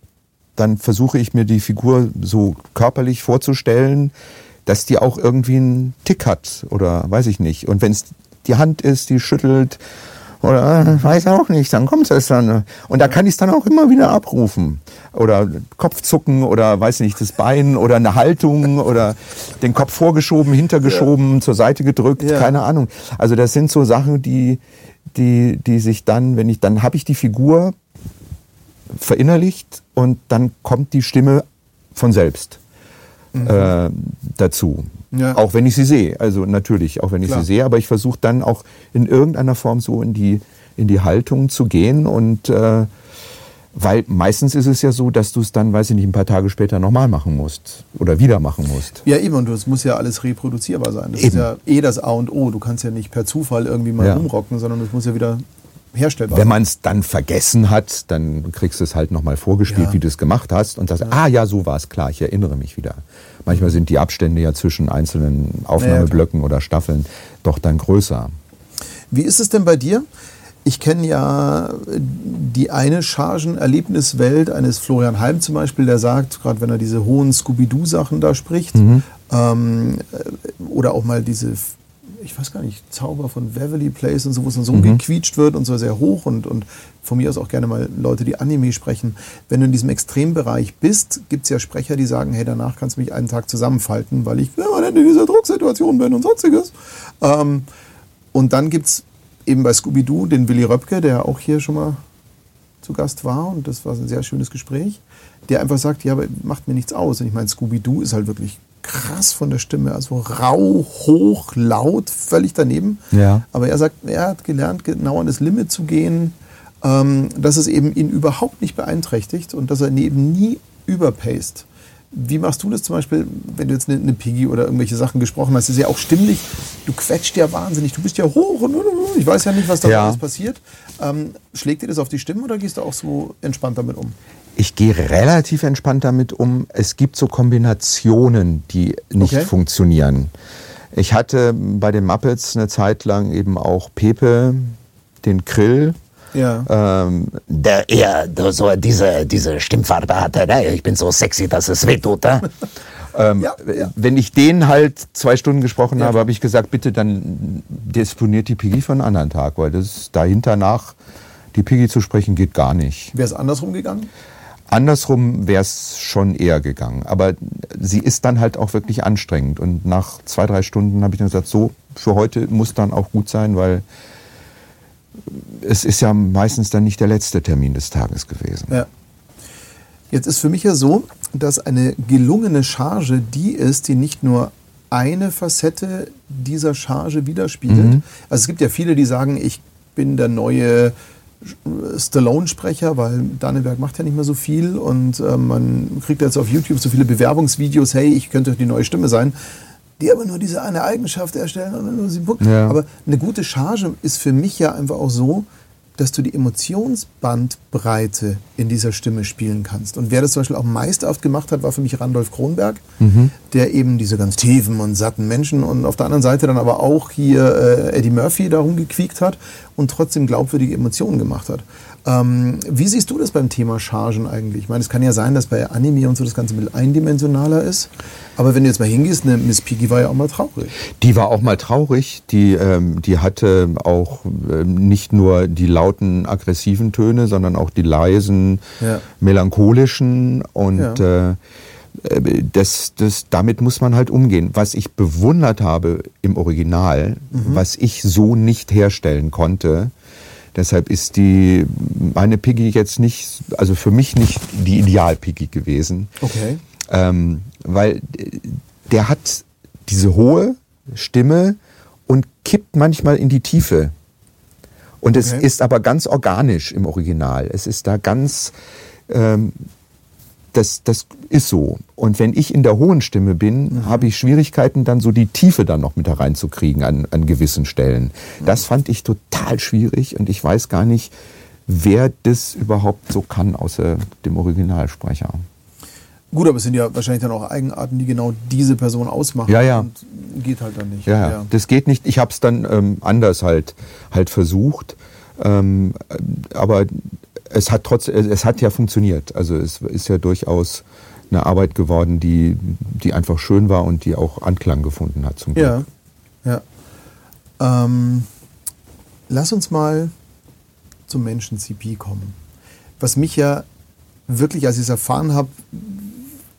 dann versuche ich mir die Figur so körperlich vorzustellen, dass die auch irgendwie einen Tick hat oder weiß ich nicht. Und wenn es die Hand ist, die schüttelt oder äh, weiß auch nicht, dann kommt es dann. Und da kann ich es dann auch immer wieder abrufen. Oder Kopfzucken oder weiß nicht, das Bein oder eine Haltung oder den Kopf vorgeschoben, hintergeschoben, zur Seite gedrückt, Ja. keine Ahnung. Also das sind so Sachen, die, die, die sich dann, wenn ich, dann habe ich die Figur verinnerlicht und dann kommt die Stimme von selbst äh, dazu. Mhm. Ja. Auch wenn ich sie sehe, also natürlich, auch wenn ich Klar. sie sehe, aber ich versuche dann auch in irgendeiner Form so in die, in die Haltung zu gehen und äh, weil meistens ist es ja so, dass du es dann, weiß ich nicht, ein paar Tage später nochmal machen musst oder wieder machen musst. Ja, eben, und es muss ja alles reproduzierbar sein. Das ist Eben. ja eh das A und O. Du kannst ja nicht per Zufall irgendwie mal Ja. rumrocken, sondern es muss ja wieder herstellbar Wenn man es dann vergessen hat, dann kriegst du es halt nochmal vorgespielt, Ja. wie du es gemacht hast und sagst, ah ja, so war es, klar, ich erinnere mich wieder. Manchmal sind die Abstände ja zwischen einzelnen Aufnahmeblöcken oder Staffeln doch dann größer. Wie ist es denn bei dir? Ich kenne ja die eine Chargen-Erlebniswelt eines Florian Halm zum Beispiel, der sagt, gerade wenn er diese hohen Scooby-Doo-Sachen da spricht, ähm, äh, oder auch mal diese ich weiß gar nicht, Zauber von Waverly Place und so, wo es dann so mhm. gequietscht wird und so sehr hoch und, und von mir aus auch gerne mal Leute, die Anime sprechen. Wenn du in diesem Extrembereich bist, gibt es ja Sprecher, die sagen, hey, danach kannst du mich einen Tag zusammenfalten, weil ich permanent in dieser Drucksituation bin und sonstiges. Ähm, und dann gibt es eben bei Scooby-Doo den Willy Röpke, der auch hier schon mal zu Gast war und das war ein sehr schönes Gespräch, der einfach sagt, ja, aber macht mir nichts aus. Und ich meine, Scooby-Doo ist halt wirklich krass von der Stimme, also rau, hoch, laut, völlig daneben. Ja. Aber er sagt, er hat gelernt, genau an das Limit zu gehen, ähm, dass es eben ihn überhaupt nicht beeinträchtigt und dass er eben nie überpaced. Wie machst du das zum Beispiel, wenn du jetzt eine, eine Piggy oder irgendwelche Sachen gesprochen hast? Das ist ja auch stimmlich. Du quetscht ja wahnsinnig. Du bist ja hoch und ich weiß ja nicht, was da ja. alles passiert. Ähm, schlägt dir das auf die Stimme oder gehst du auch so entspannt damit um? Ich gehe relativ entspannt damit um. Es gibt so Kombinationen, die nicht okay. funktionieren. Ich hatte bei den Muppets eine Zeit lang eben auch Pepe, den Krill. Ja. Ähm, der eher so diese, diese Stimmfarbe hatte. Ne? Ich bin so sexy, dass es wehtut. Ne? Ähm, ja, ja. Wenn ich den halt zwei Stunden gesprochen ja. habe, habe ich gesagt, bitte dann disponiert die Piggy für einen anderen Tag, weil das dahinter nach die Piggy zu sprechen geht gar nicht. Wäre es andersrum gegangen? Andersrum wäre es schon eher gegangen. Aber sie ist dann halt auch wirklich anstrengend. Und nach zwei, drei Stunden habe ich dann gesagt, so, für heute muss dann auch gut sein, weil es ist ja meistens dann nicht der letzte Termin des Tages gewesen. Ja. Jetzt ist für mich ja so, dass eine gelungene Charge die ist, die nicht nur eine Facette dieser Charge widerspiegelt. Mhm. Also es gibt ja viele, die sagen, ich bin der neue Stallone-Sprecher, weil Danneberg macht ja nicht mehr so viel und äh, man kriegt jetzt auf YouTube so viele Bewerbungsvideos, hey, ich könnte die neue Stimme sein, die aber nur diese eine Eigenschaft erstellen und nur sieben Punkte. Ja. Aber eine gute Charge ist für mich ja einfach auch so, dass du die Emotionsbandbreite in dieser Stimme spielen kannst. Und wer das zum Beispiel auch meist oft gemacht hat, war für mich Randolph Kronberg, mhm. der eben diese ganz tiefen und satten Menschen und auf der anderen Seite dann aber auch hier äh, Eddie Murphy darum gequiekt hat und trotzdem glaubwürdige Emotionen gemacht hat. Ähm, wie siehst du das beim Thema Chargen eigentlich? Ich meine, es kann ja sein, dass bei Anime und so das Ganze ein bisschen eindimensionaler ist. Aber wenn du jetzt mal hingehst, eine Miss Piggy war ja auch mal traurig. Die war auch mal traurig. Die, ähm, die hatte auch ähm, nicht nur die lauten, aggressiven Töne, sondern auch die leisen, ja. melancholischen. Und ja. äh, das, das, damit muss man halt umgehen. Was ich bewundert habe im Original, mhm. was ich so nicht herstellen konnte, Deshalb ist die meine Piggy jetzt nicht, also für mich nicht die Ideal-Piggy gewesen. Okay. Ähm, weil der hat diese hohe Stimme und kippt manchmal in die Tiefe. Und es okay. ist aber ganz organisch im Original. Es ist da ganz, ähm, das, das ist so. Und wenn ich in der hohen Stimme bin, mhm. habe ich Schwierigkeiten, dann so die Tiefe dann noch mit hereinzukriegen an, an gewissen Stellen. Mhm. Das fand ich total schwierig und ich weiß gar nicht, wer das überhaupt so kann, außer dem Originalsprecher. Gut, aber es sind ja wahrscheinlich dann auch Eigenarten, die genau diese Person ausmachen. Ja, ja. Und geht halt dann nicht. Ja, ja. ja. das geht nicht. Ich habe es dann ähm, anders halt, halt versucht. Ähm, aber es hat trotz, es hat ja funktioniert. Also es ist ja durchaus eine Arbeit geworden, die, die einfach schön war und die auch Anklang gefunden hat zum Glück. Ja, ja. Ähm, lass uns mal zum Menschen CP kommen. Was mich ja wirklich, als ich es erfahren habe,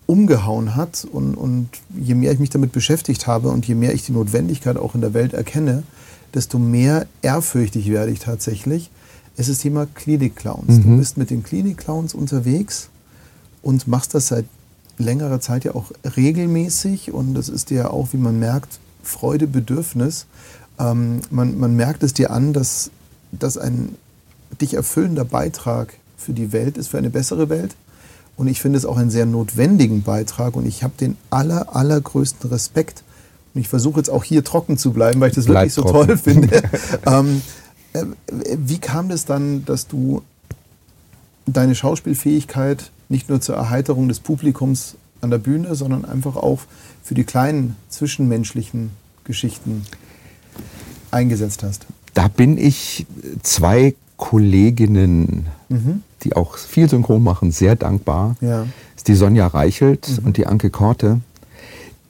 umgehauen hat und, und je mehr ich mich damit beschäftigt habe und je mehr ich die Notwendigkeit auch in der Welt erkenne, desto mehr ehrfürchtig werde ich tatsächlich, ist das Thema Klinik-Clowns. Mhm. Du bist mit den Klinik-Clowns unterwegs und machst das seit längerer Zeit ja auch regelmäßig und das ist dir auch, wie man merkt, Freude, Bedürfnis. Ähm, man, man merkt es dir an, dass das ein dich erfüllender Beitrag für die Welt ist, für eine bessere Welt. Und ich finde es auch einen sehr notwendigen Beitrag und ich habe den aller, allergrößten Respekt. Und ich versuche jetzt auch hier trocken zu bleiben, weil ich das Bleib wirklich so trocken. toll finde. ähm, äh, wie kam das dann, dass du deine Schauspielfähigkeit nicht nur zur Erheiterung des Publikums an der Bühne, sondern einfach auch für die kleinen zwischenmenschlichen Geschichten eingesetzt hast? Da bin ich zwei Kolleginnen, mhm. die auch viel Synchron machen, sehr dankbar. Ja. Das ist die Sonja Reichelt mhm. und die Anke Korte.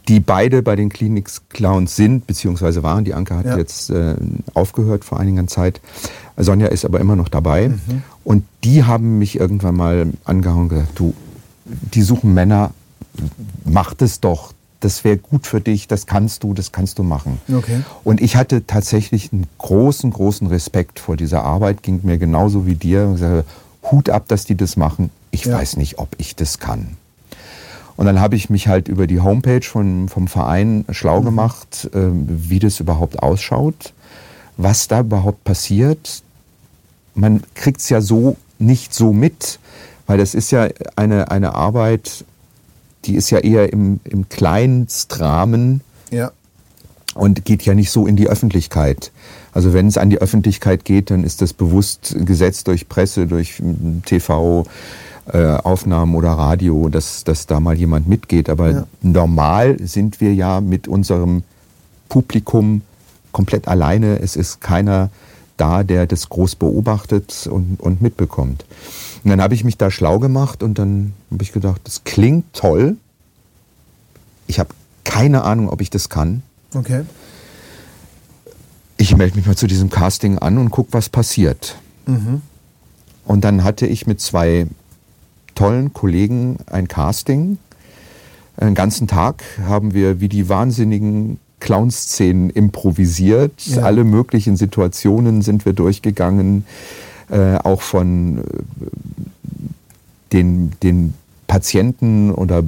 Die beide bei den Clinics Clowns sind, beziehungsweise waren. Die Anke hat Ja. jetzt äh, aufgehört vor einiger Zeit. Sonja ist aber immer noch dabei. Mhm. Und die haben mich irgendwann mal angehauen und gesagt, du, die suchen Männer, mach das doch. Das wäre gut für dich, das kannst du, das kannst du machen. Okay. Und ich hatte tatsächlich einen großen, großen Respekt vor dieser Arbeit, ging mir genauso wie dir. Und gesagt, Hut ab, dass die das machen. Ich Ja. weiß nicht, ob ich das kann. Und dann habe ich mich halt über die Homepage von, vom Verein schlau Mhm. gemacht, ähm, wie das überhaupt ausschaut, was da überhaupt passiert. Man kriegt es ja so nicht so mit, weil das ist ja eine, eine Arbeit, die ist ja eher im, im Kleinstrahmen Ja. und geht ja nicht so in die Öffentlichkeit. Also wenn es an die Öffentlichkeit geht, dann ist das bewusst gesetzt durch Presse, durch mm, TV. Äh, Aufnahmen oder Radio, dass, dass da mal jemand mitgeht. Aber Ja. normal sind wir ja mit unserem Publikum komplett alleine. Es ist keiner da, der das groß beobachtet und, und mitbekommt. Und dann habe ich mich da schlau gemacht und dann habe ich gedacht, das klingt toll. Ich habe keine Ahnung, ob ich das kann Okay. ich melde mich mal zu diesem Casting an und guck, was passiert. Mhm. Und dann hatte ich mit zwei tollen Kollegen ein Casting. Einen ganzen Tag haben wir wie die wahnsinnigen Clown-Szenen improvisiert. Ja. Alle möglichen Situationen sind wir durchgegangen. Äh, auch von äh, den, den Patienten oder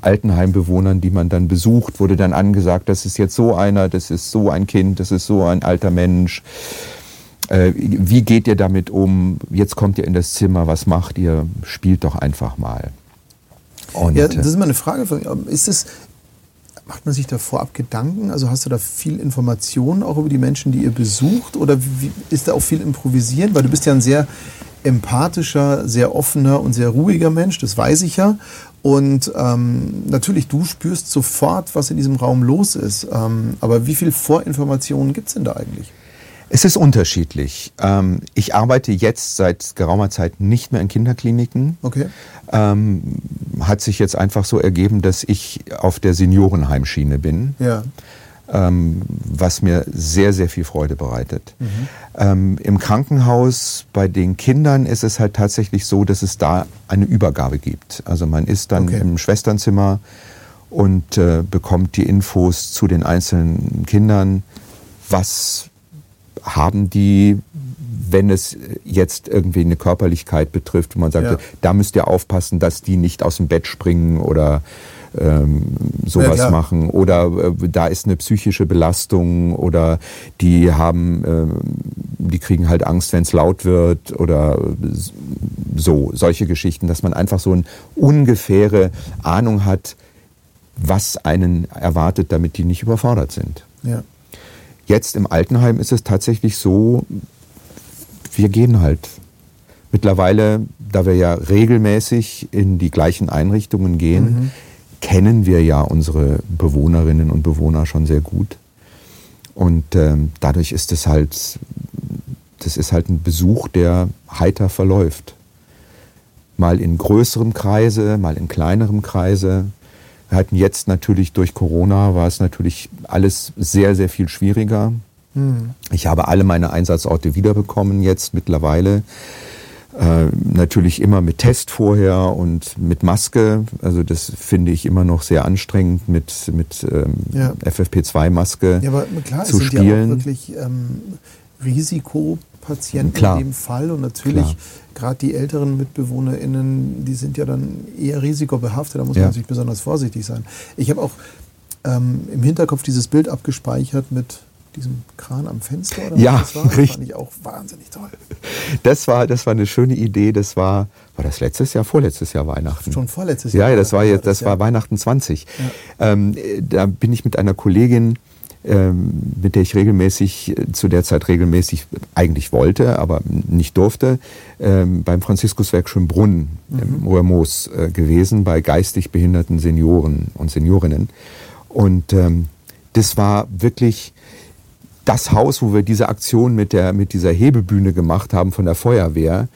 Altenheimbewohnern, die man dann besucht, wurde dann angesagt, das ist jetzt so einer, das ist so ein Kind, das ist so ein alter Mensch. Äh, wie geht ihr damit um? Jetzt kommt ihr in das Zimmer, was macht ihr? Spielt doch einfach mal. Und, Ja, das ist mal eine Frage. Ist es, macht man sich da vorab Gedanken? Also hast du da viel Informationen auch über die Menschen, die ihr besucht? Oder wie, ist da auch viel Improvisieren? Weil du bist ja ein sehr empathischer, sehr offener und sehr ruhiger Mensch, das weiß ich ja. Und ähm, natürlich, du spürst sofort, was in diesem Raum los ist. Ähm, aber wie viel Vorinformationen gibt es denn da eigentlich? Es ist unterschiedlich. Ähm, ich arbeite jetzt seit geraumer Zeit nicht mehr in Kinderkliniken. Okay. Ähm, hat sich jetzt einfach so ergeben, dass ich auf der Seniorenheimschiene bin, Ja. ähm, was mir sehr, sehr viel Freude bereitet. Ähm, Im Krankenhaus bei den Kindern ist es halt tatsächlich so, dass es da eine Übergabe gibt. Also man ist dann Okay. im Schwesternzimmer und äh, bekommt die Infos zu den einzelnen Kindern, was haben die, wenn es jetzt irgendwie eine Körperlichkeit betrifft, wo man sagt, Ja. da müsst ihr aufpassen, dass die nicht aus dem Bett springen oder ähm, sowas klar. machen. Oder äh, da ist eine psychische Belastung oder die haben, ähm, die kriegen halt Angst, wenn es laut wird oder so, solche Geschichten, dass man einfach so eine ungefähre Ahnung hat, was einen erwartet, damit die nicht überfordert sind. Ja. Jetzt im Altenheim ist es tatsächlich so, wir gehen halt. Mittlerweile, da wir ja regelmäßig in die gleichen Einrichtungen gehen, kennen wir ja unsere Bewohnerinnen und Bewohner schon sehr gut. Und ähm, dadurch ist es halt, das ist halt ein Besuch, der heiter verläuft. Mal in größerem Kreise, mal in kleinerem Kreise. Wir hatten jetzt natürlich durch Corona war es natürlich alles sehr, sehr viel schwieriger. Hm. Ich habe alle meine Einsatzorte wiederbekommen jetzt mittlerweile. Äh, natürlich immer mit Test vorher und mit Maske. Also das finde ich immer noch sehr anstrengend mit, mit ähm, Ja. FFP2-Maske Ja, aber klar, es zu sind ja auch spielen. wirklich ähm, Risikopatienten Klar. in dem Fall und natürlich gerade die älteren MitbewohnerInnen, die sind ja dann eher risikobehaftet, da muss man Ja. natürlich besonders vorsichtig sein. Ich habe auch ähm, im Hinterkopf dieses Bild abgespeichert mit diesem Kran am Fenster oder was Ja, das war. Das richtig. fand ich auch wahnsinnig toll. Das war, das war eine schöne Idee. Das war, war das letztes Jahr, vorletztes Jahr Weihnachten? Schon vorletztes Ja, Jahr. ja, das war jetzt, das ja. war Weihnachten 20. Ähm, äh, da bin ich mit einer Kollegin, mit der ich regelmäßig, zu der Zeit regelmäßig eigentlich wollte, aber nicht durfte, ähm, beim Franziskuswerk Schönbrunn im Hoher Moos äh, gewesen, bei geistig behinderten Senioren und Seniorinnen. Und ähm, das war wirklich das Haus, wo wir diese Aktion mit, der, mit dieser Hebebühne gemacht haben von der Feuerwehr,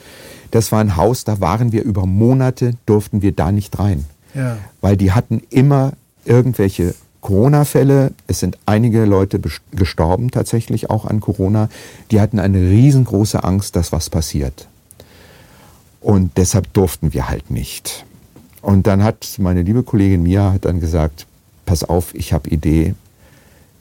das war ein Haus, da waren wir über Monate, durften wir da nicht rein. Ja. Weil die hatten immer irgendwelche Corona-Fälle, es sind einige Leute gestorben tatsächlich auch an Corona, die hatten eine riesengroße Angst, dass was passiert. Und deshalb durften wir halt nicht. Und dann hat meine liebe Kollegin Mia hat dann gesagt, pass auf, ich habe Idee,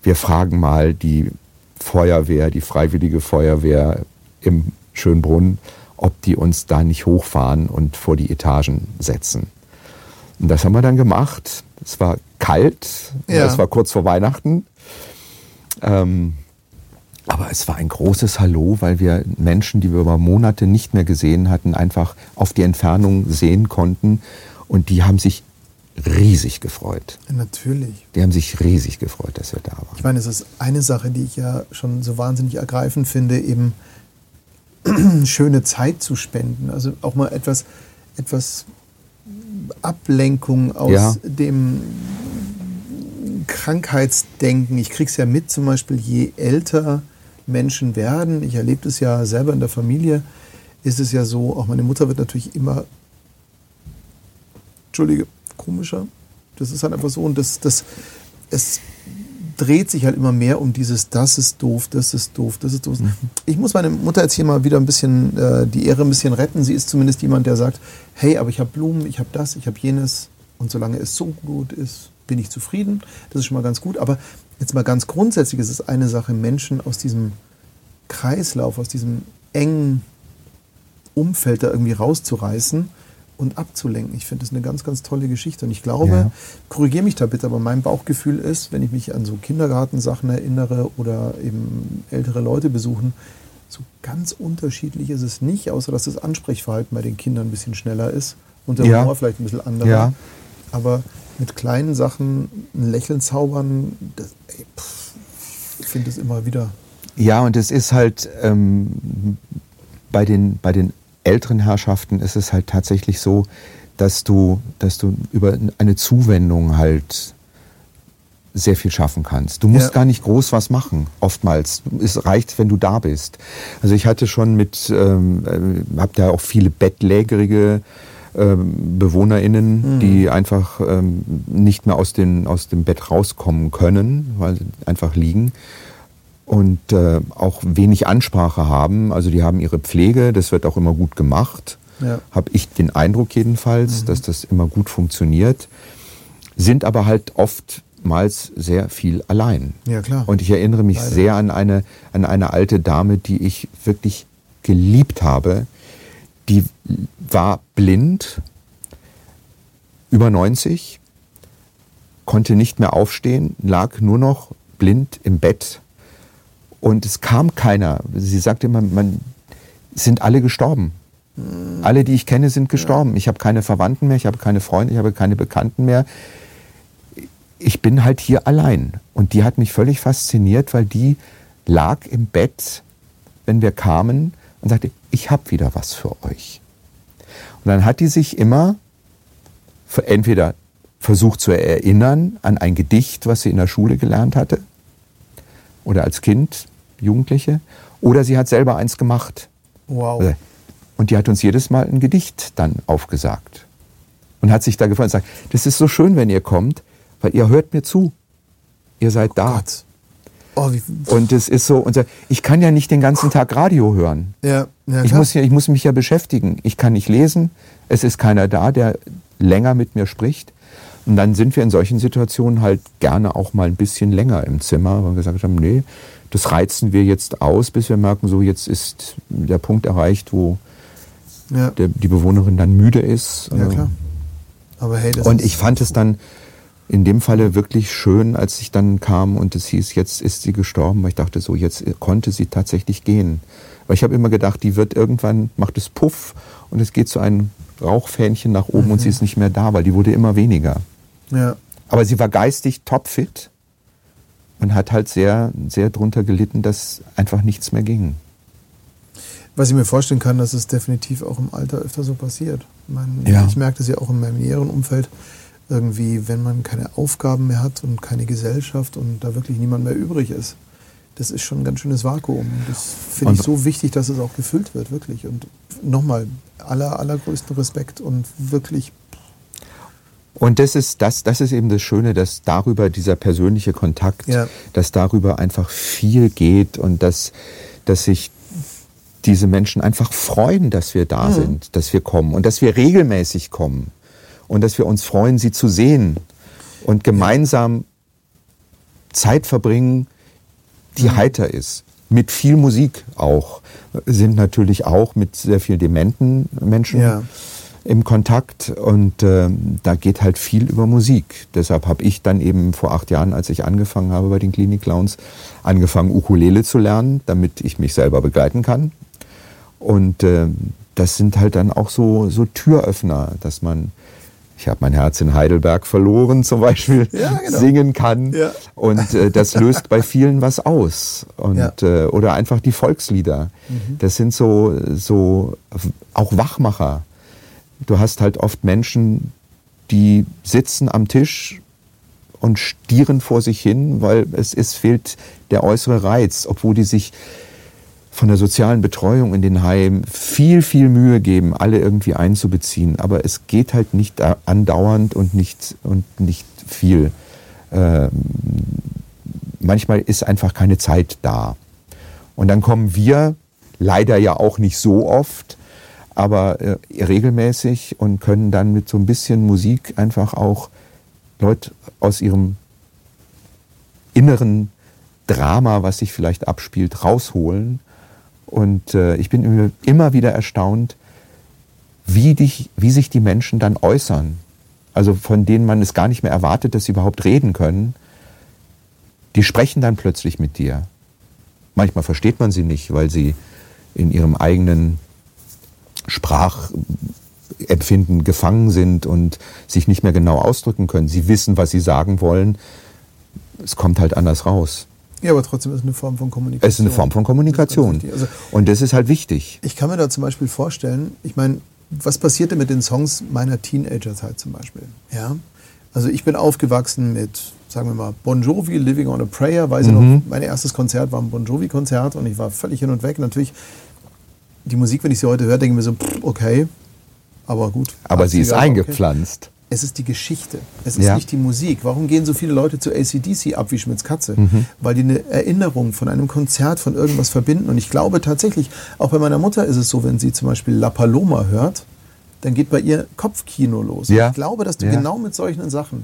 wir fragen mal die Feuerwehr, die freiwillige Feuerwehr im Schönbrunn, ob die uns da nicht hochfahren und vor die Etagen setzen. Und das haben wir dann gemacht. Es war kalt, Ja. es war kurz vor Weihnachten. Ähm, aber es war ein großes Hallo, weil wir Menschen, die wir über Monate nicht mehr gesehen hatten, einfach auf die Entfernung sehen konnten. Und die haben sich riesig gefreut. Natürlich. Die haben sich riesig gefreut, dass wir da waren. Ich meine, es ist eine Sache, die ich ja schon so wahnsinnig ergreifend finde, eben schöne Zeit zu spenden. Also auch mal etwas, etwas Ablenkung aus Ja. dem Krankheitsdenken. Ich kriege es ja mit, zum Beispiel, je älter Menschen werden, ich erlebe das ja selber in der Familie, ist es ja so, auch meine Mutter wird natürlich immer, Entschuldige, komischer. Das ist halt einfach so und das, das, es dreht sich halt immer mehr um dieses, das ist doof, das ist doof, das ist doof. Ich muss meine Mutter jetzt hier mal wieder ein bisschen äh, die Ehre ein bisschen retten. Sie ist zumindest jemand, der sagt, hey, aber ich habe Blumen, ich habe das, ich habe jenes und solange es so gut ist, bin ich zufrieden. Das ist schon mal ganz gut. Aber jetzt mal ganz grundsätzlich ist es eine Sache, Menschen aus diesem Kreislauf, aus diesem engen Umfeld da irgendwie rauszureißen und abzulenken. Ich finde das eine ganz, ganz tolle Geschichte. Und ich glaube, Ja. korrigiere mich da bitte, aber mein Bauchgefühl ist, wenn ich mich an so Kindergartensachen erinnere oder eben ältere Leute besuchen, so ganz unterschiedlich ist es nicht, außer dass das Ansprechverhalten bei den Kindern ein bisschen schneller ist und der Ja. Humor vielleicht ein bisschen anderer. Ja. Aber mit kleinen Sachen ein Lächeln zaubern, das, ey, pff, ich finde es immer wieder. Ja, und es ist halt ähm, bei, den, bei den älteren Herrschaften ist es halt tatsächlich so, dass du, dass du über eine Zuwendung halt sehr viel schaffen kannst. Du musst Ja. gar nicht groß was machen, oftmals. Es reicht, wenn du da bist. Also ich hatte schon mit, ähm, äh, hab da auch viele bettlägerige ähm, BewohnerInnen, die einfach ähm, nicht mehr aus, den, aus dem Bett rauskommen können, weil sie einfach liegen und äh, auch wenig Ansprache haben. Also die haben ihre Pflege, das wird auch immer gut gemacht. Ja. Habe ich den Eindruck jedenfalls, dass das immer gut funktioniert. Sind aber halt oftmals sehr viel allein. Ja, klar. Und ich erinnere mich Leider. sehr an eine, an eine alte Dame, die ich wirklich geliebt habe. Die war blind, über 90, konnte nicht mehr aufstehen, lag nur noch blind im Bett und es kam keiner. Sie sagte immer, man es sind alle gestorben. Alle, die ich kenne, sind gestorben. Ich habe keine Verwandten mehr, ich habe keine Freunde, ich habe keine Bekannten mehr. Ich bin halt hier allein. Und die hat mich völlig fasziniert, weil die lag im Bett, wenn wir kamen, und sagte, ich habe wieder was für euch. Und dann hat die sich immer entweder versucht zu erinnern an ein Gedicht, was sie in der Schule gelernt hatte, oder als Kind, Jugendliche, oder sie hat selber eins gemacht. Wow. Und die hat uns jedes Mal ein Gedicht dann aufgesagt. Und hat sich da gefreut und sagt, das ist so schön, wenn ihr kommt, weil ihr hört mir zu. Ihr seid da. Gott. Oh, Und es ist so, und ich kann ja nicht den ganzen Tag Radio hören. ja, ja, Ich muss, ja, ich muss mich ja beschäftigen. Ich kann nicht lesen. Es ist keiner da, der länger mit mir spricht. Und dann sind wir in solchen Situationen halt gerne auch mal ein bisschen länger im Zimmer, weil wir gesagt haben, nee, das reizen wir jetzt aus, bis wir merken, so jetzt ist der Punkt erreicht, wo ja. der, die Bewohnerin dann müde ist. ja, klar. Aber hey, das Und ich fand es dann in dem Falle wirklich schön, als ich dann kam und es hieß, jetzt ist sie gestorben. Weil ich dachte so, jetzt konnte sie tatsächlich gehen. Weil ich habe immer gedacht, die wird irgendwann, macht es Puff und es geht so ein Rauchfähnchen nach oben und sie ist nicht mehr da, weil die wurde immer weniger. ja. Aber sie war geistig topfit und hat halt sehr, sehr drunter gelitten, dass einfach nichts mehr ging. Was ich mir vorstellen kann, dass es definitiv auch im Alter öfter so passiert. Ich, meine, Ja. ich merke das ja auch in meinem näheren Umfeld. Irgendwie, wenn man keine Aufgaben mehr hat und keine Gesellschaft und da wirklich niemand mehr übrig ist, das ist schon ein ganz schönes Vakuum. Und das finde ich so wichtig, dass es auch gefüllt wird, wirklich. Und nochmal, aller, allergrößten Respekt und wirklich Und das ist, das, das ist eben das Schöne, dass darüber dieser persönliche Kontakt, Ja. dass darüber einfach viel geht und dass, dass sich diese Menschen einfach freuen, dass wir da sind, dass wir kommen und dass wir regelmäßig kommen und dass wir uns freuen, sie zu sehen und gemeinsam Zeit verbringen, die heiter ist. Mit viel Musik auch. Sind natürlich auch mit sehr viel dementen Menschen Ja. Im Kontakt und ähm, da geht halt viel über Musik. Deshalb habe ich dann eben vor acht Jahren, als ich angefangen habe bei den Klinik Clowns, angefangen Ukulele zu lernen, damit ich mich selber begleiten kann. Und ähm, das sind halt dann auch so, so Türöffner, dass man, ich habe mein Herz in Heidelberg verloren zum Beispiel, Ja, genau. singen kann. Ja. Und äh, das löst bei vielen was aus. Und, Ja. äh, oder einfach die Volkslieder. Das sind so, so auch Wachmacher. Du hast halt oft Menschen, die sitzen am Tisch und stieren vor sich hin, weil es, es fehlt der äußere Reiz, obwohl die sich von der sozialen Betreuung in den Heimen viel, viel Mühe geben, alle irgendwie einzubeziehen. Aber es geht halt nicht da- andauernd und nicht, und nicht viel. Ähm, manchmal ist einfach keine Zeit da. Und dann kommen wir, leider ja auch nicht so oft, aber äh, regelmäßig und können dann mit so ein bisschen Musik einfach auch Leute aus ihrem inneren Drama, was sich vielleicht abspielt, rausholen. Und äh, ich bin immer- wieder erstaunt, wie, dich, wie sich die Menschen dann äußern. Also von denen man es gar nicht mehr erwartet, dass sie überhaupt reden können. Die sprechen dann plötzlich mit dir. Manchmal versteht man sie nicht, weil sie in ihrem eigenen Sprachempfinden gefangen sind und sich nicht mehr genau ausdrücken können. Sie wissen, was sie sagen wollen. Es kommt halt anders raus. Ja, aber trotzdem ist es eine Form von Kommunikation. Es ist eine Form von Kommunikation. Das. Also, Und das ist halt wichtig. ich kann mir da zum Beispiel vorstellen, ich meine, was passierte mit den Songs meiner Teenagerzeit zum Beispiel? Ja? Also ich bin aufgewachsen mit, sagen wir mal, Bon Jovi, Living on a Prayer. Weiß ich Mhm. noch, mein erstes Konzert war ein Bon Jovi-Konzert und ich war völlig hin und weg. Natürlich, die Musik, wenn ich sie heute höre, denke ich mir so, pff, okay, aber gut. Aber sie 80er, ist okay. eingepflanzt. Es ist die Geschichte. Es ist Ja. nicht die Musik. Warum gehen so viele Leute zu ACDC ab wie Schmitz Katze? Mhm. Weil die eine Erinnerung von einem Konzert, von irgendwas verbinden. Und ich glaube tatsächlich, auch bei meiner Mutter ist es so, wenn sie zum Beispiel La Paloma hört, dann geht bei ihr Kopfkino los. Ja. Ich glaube, dass du Ja. genau mit solchen Sachen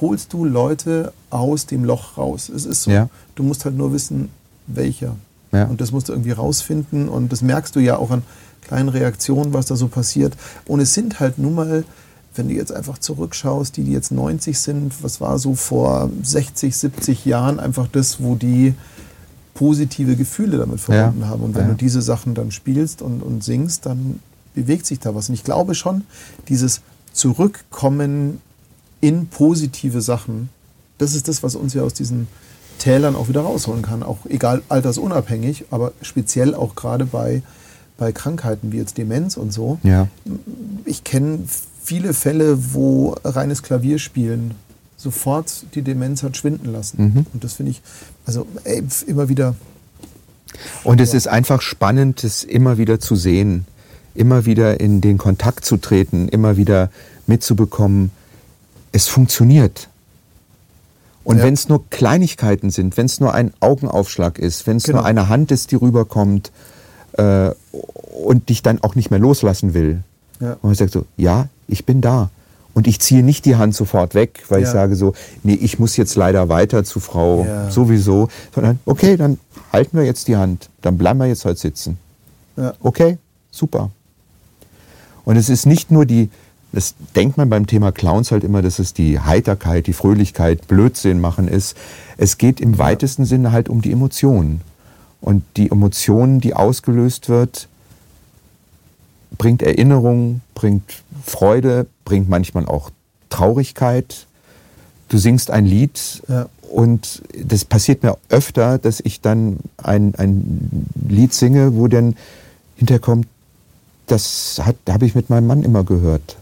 holst du Leute aus dem Loch raus. Es ist so. Du musst halt nur wissen, welcher. Ja. Und das musst du irgendwie rausfinden. Und das merkst du ja auch an kleinen Reaktionen, was da so passiert. Und es sind halt nun mal, wenn du jetzt einfach zurückschaust, die, die jetzt 90 sind, was war so vor 60, 70 Jahren einfach das, wo die positive Gefühle damit verbunden Ja. haben. Und wenn Ja. du diese Sachen dann spielst und, und singst, dann bewegt sich da was. Und ich glaube schon, dieses Zurückkommen in positive Sachen, das ist das, was uns ja aus diesen Tälern auch wieder rausholen kann. Auch egal altersunabhängig, aber speziell auch gerade bei, bei Krankheiten wie jetzt Demenz und so. Ja. Ich kenne viele Fälle, wo reines Klavierspielen sofort die Demenz hat schwinden lassen. Mhm. Und das finde ich, also ey, immer wieder Und es ist einfach spannend, es immer wieder zu sehen, immer wieder in den Kontakt zu treten, immer wieder mitzubekommen, es funktioniert. Und Ja. wenn es nur Kleinigkeiten sind, wenn es nur ein Augenaufschlag ist, wenn es Genau. nur eine Hand ist, die rüberkommt äh, und dich dann auch nicht mehr loslassen will. Ja. Und man sagt so, ja, ich bin da. Und ich ziehe nicht die Hand sofort weg, weil ich Ja. sage so, nee, ich muss jetzt leider weiter zu Frau sowieso, sondern okay, dann halten wir jetzt die Hand, dann bleiben wir jetzt heute sitzen. Okay, super. Und es ist nicht nur die, das denkt man beim Thema Clowns halt immer, dass es die Heiterkeit, die Fröhlichkeit, Blödsinn machen ist. Es geht im weitesten Sinne halt um die Emotionen. Und die Emotionen, die ausgelöst wird, bringt Erinnerung, bringt Freude, bringt manchmal auch Traurigkeit. Du singst ein Lied Ja. und das passiert mir öfter, dass ich dann ein, ein Lied singe, wo dann hinterkommt, das hat- habe ich mit meinem Mann immer gehört.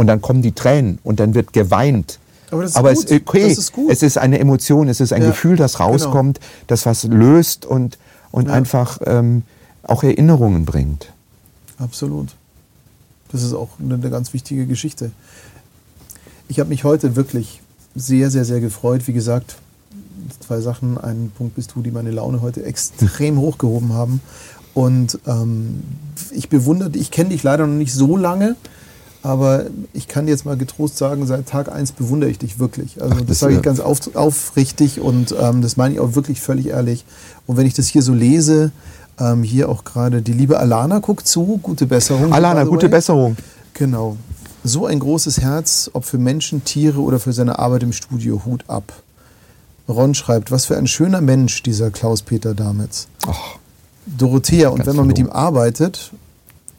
Und dann kommen die Tränen und dann wird geweint. Aber das ist Aber gut. es, okay, Das ist gut. es ist eine Emotion, es ist ein Ja, Gefühl, das genau. rauskommt, das was löst und, und Ja. einfach ähm, auch Erinnerungen bringt. Absolut. Das ist auch eine, eine ganz wichtige Geschichte. ich habe mich heute wirklich sehr, sehr, sehr gefreut. Wie gesagt, zwei Sachen. Ein Punkt bist du, die meine Laune heute extrem hochgehoben haben. Und ähm, ich bewundere dich, ich kenne dich leider noch nicht so lange, aber ich kann jetzt mal getrost sagen, seit Tag 1 bewundere ich dich wirklich. Also Ach, das, das sage ich ganz auf, aufrichtig und ähm, das meine ich auch wirklich völlig ehrlich. Und wenn ich das hier so lese, ähm, hier auch gerade die liebe Alana guckt zu, gute Besserung. Alana, gute. Besserung. Genau. So ein großes Herz, ob für Menschen, Tiere oder für seine Arbeit im Studio, Hut ab. Ron schreibt, was für ein schöner Mensch dieser Klaus-Peter Damitz. Ach, Dorothea, und wenn man mit ihm arbeitet,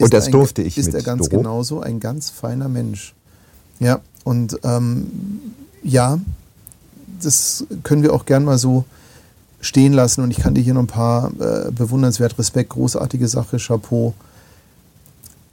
Und das ein, durfte ich ist er ganz Doro. genauso ein ganz feiner Mensch. Ja, und ähm, ja, das können wir auch gern mal so stehen lassen. Und ich kann dir hier noch ein paar äh, bewundernswert, Respekt, großartige Sache, Chapeau.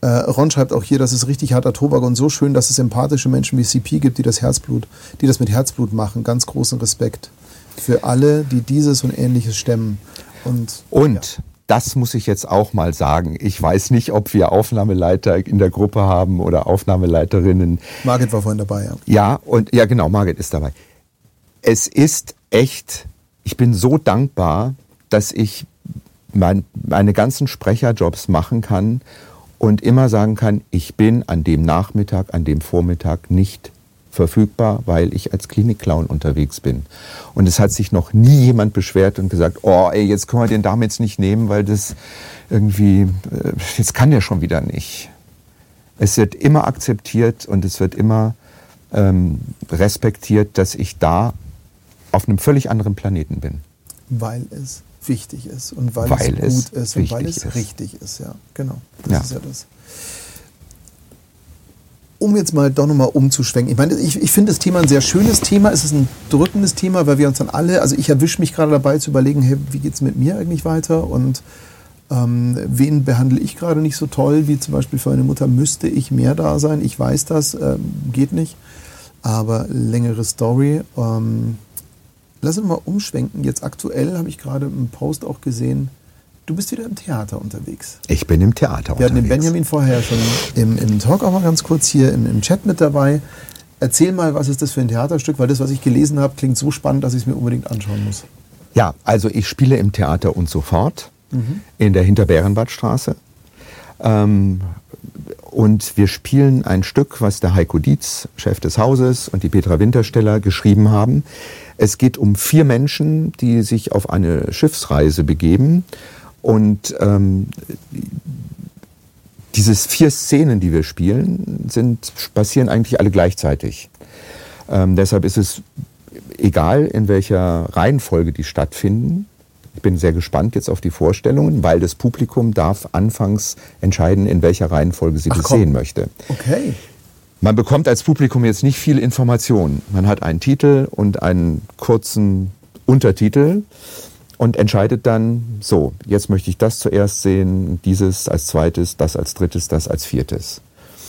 Äh, Ron schreibt auch hier, das ist richtig harter Tobak und so schön, dass es empathische Menschen wie CP gibt, die das Herzblut, die das mit Herzblut machen. Ganz großen Respekt für alle, die dieses und ähnliches stemmen. Und, Und das muss ich jetzt auch mal sagen. Ich weiß nicht, ob wir Aufnahmeleiter in der Gruppe haben oder Aufnahmeleiterinnen. Margit war vorhin dabei, ja. Ja, und ja, genau, Margit ist dabei. Es ist echt, ich bin so dankbar, dass ich mein, meine ganzen Sprecherjobs machen kann und immer sagen kann, ich bin an dem Nachmittag, an dem Vormittag nicht verfügbar, weil ich als Klinikclown unterwegs bin. Und es hat sich noch nie jemand beschwert und gesagt, oh, ey, jetzt können wir den Damen jetzt nicht nehmen, weil das irgendwie, äh, jetzt kann der schon wieder nicht. Es wird immer akzeptiert und es wird immer ähm, respektiert, dass ich da auf einem völlig anderen Planeten bin. Weil es wichtig ist und weil, Weil es es gut ist und weil es ist. richtig ist, ja. Genau. Das Ja. ist ja das. Um jetzt mal doch nochmal umzuschwenken. Ich meine, ich, ich finde das Thema ein sehr schönes Thema. Es ist ein drückendes Thema, weil wir uns dann alle, also ich erwische mich gerade dabei zu überlegen, hey, wie geht es mit mir eigentlich weiter und ähm, wen behandle ich gerade nicht so toll, wie zum Beispiel für eine Mutter müsste ich mehr da sein. Ich weiß das, ähm, geht nicht. Aber längere Story. Ähm, lass uns mal umschwenken. Jetzt aktuell habe ich gerade im Post auch gesehen, du bist wieder im Theater unterwegs. Ich bin im Theater Wir hatten den unterwegs. Benjamin vorher schon im, im Talk auch mal ganz kurz hier im, im Chat mit dabei. Erzähl mal, was ist das für ein Theaterstück? Weil das, was ich gelesen habe, klingt so spannend, dass ich es mir unbedingt anschauen muss. Ja, also ich spiele im Theater und sofort in der Hinterbärenbadstraße. Ähm, und wir spielen ein Stück, was der Heiko Dietz, Chef des Hauses, und die Petra Wintersteller geschrieben haben. Es geht um vier Menschen, die sich auf eine Schiffsreise begeben. Und ähm, diese vier Szenen, die wir spielen, sind, passieren eigentlich alle gleichzeitig. Ähm, deshalb ist es egal, in welcher Reihenfolge die stattfinden. Ich bin sehr gespannt jetzt auf die Vorstellungen, weil das Publikum darf anfangs entscheiden, in welcher Reihenfolge sie Ach, das komm. sehen möchte. Okay. Man bekommt als Publikum jetzt nicht viel Information. Man hat einen Titel und einen kurzen Untertitel und entscheidet dann, so, jetzt möchte ich das zuerst sehen, dieses als zweites, das als drittes, das als viertes.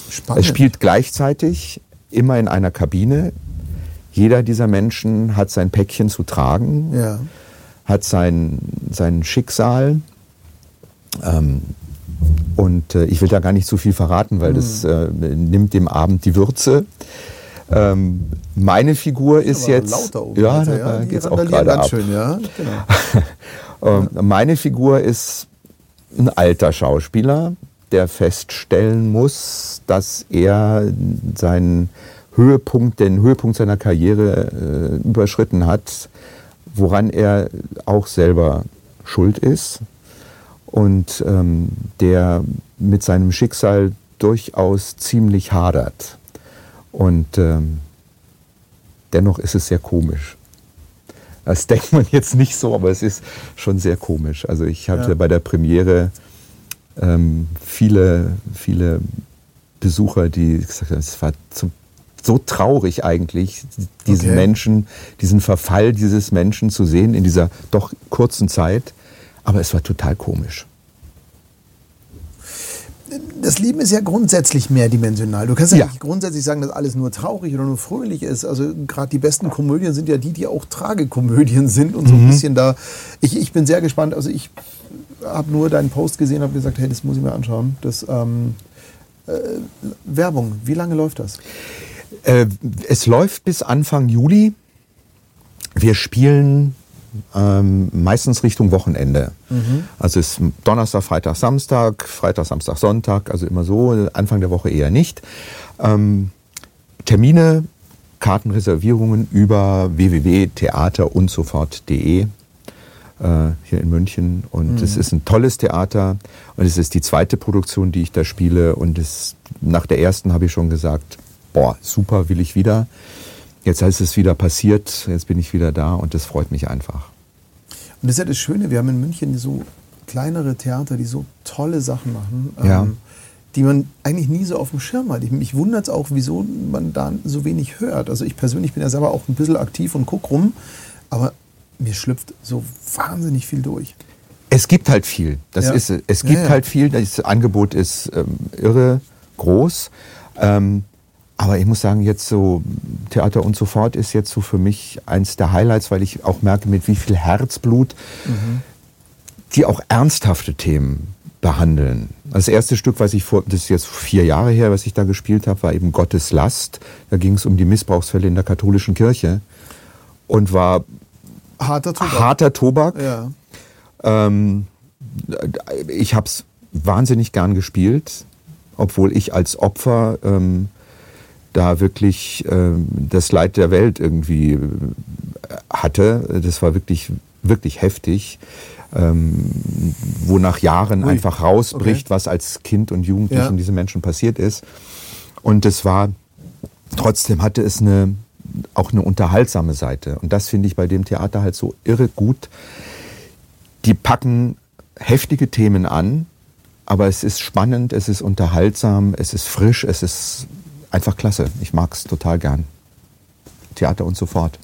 Spannend. Es spielt gleichzeitig immer in einer Kabine. Jeder dieser Menschen hat sein Päckchen zu tragen, Ja. hat sein, sein Schicksal. Ähm, und äh, ich will da gar nicht zu viel verraten, weil das Hm. äh, nimmt dem Abend die Würze. Ähm, meine Figur ist Aber jetzt. ja, da die geht's auch randalieren gerade ab. schön, ja. Genau. Ähm, Meine Figur ist ein alter Schauspieler, der feststellen muss, dass er seinen Höhepunkt, den Höhepunkt seiner Karriere äh, überschritten hat, woran er auch selber schuld ist und ähm, der mit seinem Schicksal durchaus ziemlich hadert. Und ähm, dennoch ist es sehr komisch. Das denkt man jetzt nicht so, aber es ist schon sehr komisch. Also ich hatte Ja. bei der Premiere ähm, viele, viele Besucher, die gesagt haben, es war zu, so traurig eigentlich, diesen Okay. Menschen, diesen Verfall dieses Menschen zu sehen in dieser doch kurzen Zeit. Aber es war total komisch. Das Leben ist ja grundsätzlich mehrdimensional. Du kannst ja, Ja. nicht grundsätzlich sagen, dass alles nur traurig oder nur fröhlich ist. Also gerade die besten Komödien sind ja die, die auch Tragekomödien sind und so Mhm. ein bisschen da. Ich, ich bin sehr gespannt. Also ich habe nur deinen Post gesehen, habe gesagt, hey, das muss ich mir anschauen. Das ähm, äh, Werbung. Wie lange läuft das? Äh, es läuft bis Anfang Juli. Wir spielen ähm, meistens Richtung Wochenende. Also es ist Donnerstag, Freitag, Samstag, Freitag, Samstag, Sonntag, also immer so, Anfang der Woche eher nicht. Ähm, Termine, Kartenreservierungen über www.theaterundsofort.de äh, hier in München. Und es ist ein tolles Theater und es ist die zweite Produktion, die ich da spiele. Und es, nach der ersten habe ich schon gesagt, boah, super, will ich wieder. Jetzt ist es wieder passiert, jetzt bin ich wieder da und das freut mich einfach. Und das ist ja das Schöne, wir haben in München so kleinere Theater, die so tolle Sachen machen, Ja. ähm, die man eigentlich nie so auf dem Schirm hat. Ich, mich wundert es auch, wieso man da so wenig hört. Also ich persönlich bin ja selber auch ein bisschen aktiv und guck rum, aber mir schlüpft so wahnsinnig viel durch. Es gibt halt viel. Das Ja. ist, es Ja, gibt ja. halt viel. Das Angebot ist ähm, irre groß. Ähm, aber ich muss sagen, jetzt so Theater und so fort ist jetzt so für mich eins der Highlights, weil ich auch merke, mit wie viel Herzblut die auch ernsthafte Themen behandeln. Das erste Stück, was ich vor, das ist jetzt vier Jahre her, was ich da gespielt habe, war eben Gottes Last. Da ging es um die Missbrauchsfälle in der katholischen Kirche und war Harter Tobak. harter Tobak. Ja. Ähm, ich habe es wahnsinnig gern gespielt, obwohl ich als Opfer ähm, da wirklich ähm, das Leid der Welt irgendwie äh, hatte. Das war wirklich, wirklich heftig. Ähm, wo nach Jahren Ui. einfach rausbricht, Okay. was als Kind und Jugendlichen Ja. diesen Menschen passiert ist. Und es war, trotzdem hatte es eine, auch eine unterhaltsame Seite. Und das finde ich bei dem Theater halt so irre gut. Die packen heftige Themen an, aber es ist spannend, es ist unterhaltsam, es ist frisch, es ist einfach klasse. Ich mag es total gern. Theater und so fort.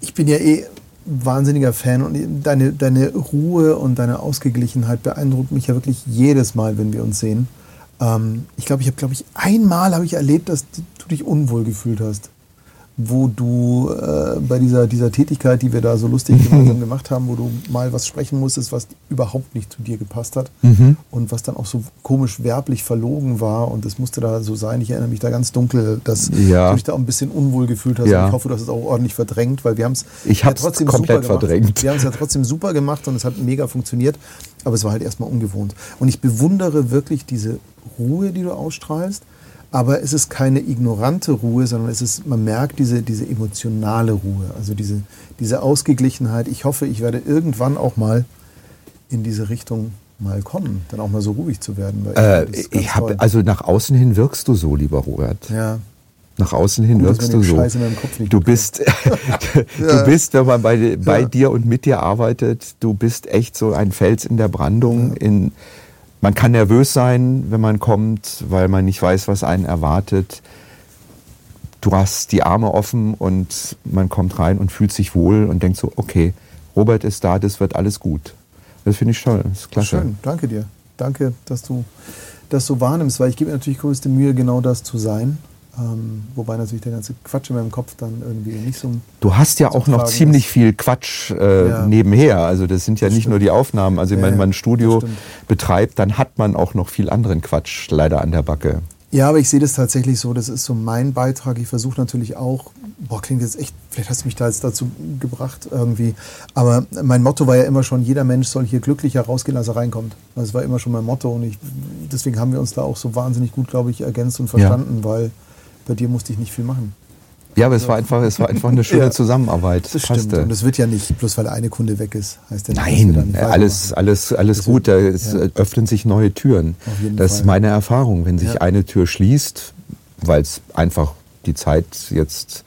Ich bin ja eh wahnsinniger Fan und deine, deine Ruhe und deine Ausgeglichenheit beeindruckt mich ja wirklich jedes Mal, wenn wir uns sehen. Ähm, ich glaube, ich habe, glaube ich, einmal habe ich erlebt, dass du dich unwohl gefühlt hast, wo du äh, bei dieser, dieser Tätigkeit, die wir da so lustig gemeinsam gemacht haben, wo du mal was sprechen musstest, was überhaupt nicht zu dir gepasst hat und was dann auch so komisch werblich verlogen war und das musste da so sein. Ich erinnere mich da ganz dunkel, dass Ja. du dich da auch ein bisschen unwohl gefühlt hast. Ja. Und ich hoffe, du hast es auch ordentlich verdrängt, weil wir haben es Ich hab's komplett gemacht. verdrängt. Wir haben es ja trotzdem super gemacht und es hat mega funktioniert, aber es war halt erstmal ungewohnt. Und ich bewundere wirklich diese Ruhe, die du ausstrahlst, aber es ist keine ignorante Ruhe, sondern es ist, man merkt diese, diese emotionale Ruhe, also diese, diese Ausgeglichenheit. Ich hoffe, ich werde irgendwann auch mal in diese Richtung mal kommen, dann auch mal so ruhig zu werden. Äh, ich toll. hab, also nach außen hin wirkst du so, lieber Robert. ja, Nach außen hin Gut, wirkst du so. Scheiß in meinem Kopf nicht Du bist, du bist, wenn man bei, bei Ja. dir und mit dir arbeitet, du bist echt so ein Fels in der Brandung. In, man kann nervös sein, wenn man kommt, weil man nicht weiß, was einen erwartet. Du hast die Arme offen und man kommt rein und fühlt sich wohl und denkt so, okay, Robert ist da, das wird alles gut. Das finde ich toll, das ist klasse. Schön, danke dir. Danke, dass du das so wahrnimmst, weil ich gebe mir natürlich größte Mühe, genau das zu sein. Ähm, wobei natürlich der ganze Quatsch in meinem Kopf dann irgendwie nicht so. Du hast ja auch noch ziemlich ist. viel Quatsch äh, Ja. nebenher. Also das sind ja Das nicht stimmt. nur die Aufnahmen. Also Ja, wenn ja, man ein Studio betreibt, dann hat man auch noch viel anderen Quatsch leider an der Backe. Ja, aber ich sehe das tatsächlich so. Das ist so mein Beitrag. Ich versuche natürlich auch. Boah, klingt jetzt echt. Vielleicht hast du mich da jetzt dazu gebracht irgendwie. Aber mein Motto war ja immer schon: Jeder Mensch soll hier glücklicher rausgehen, als er reinkommt. Das war immer schon mein Motto und ich, deswegen haben wir uns da auch so wahnsinnig gut, glaube ich, ergänzt und verstanden, weil bei dir musste ich nicht viel machen. Ja, aber es war einfach, es war einfach eine schöne Ja. Zusammenarbeit. Das Passte. stimmt. Und es wird ja nicht, bloß weil eine Kunde weg ist, heißt ja nicht, Nein, alles, alles, alles Das gut. wird- Da es ja. öffnen sich neue Türen. Das Fall. ist meine Erfahrung. Wenn sich Ja. eine Tür schließt, weil es einfach die Zeit jetzt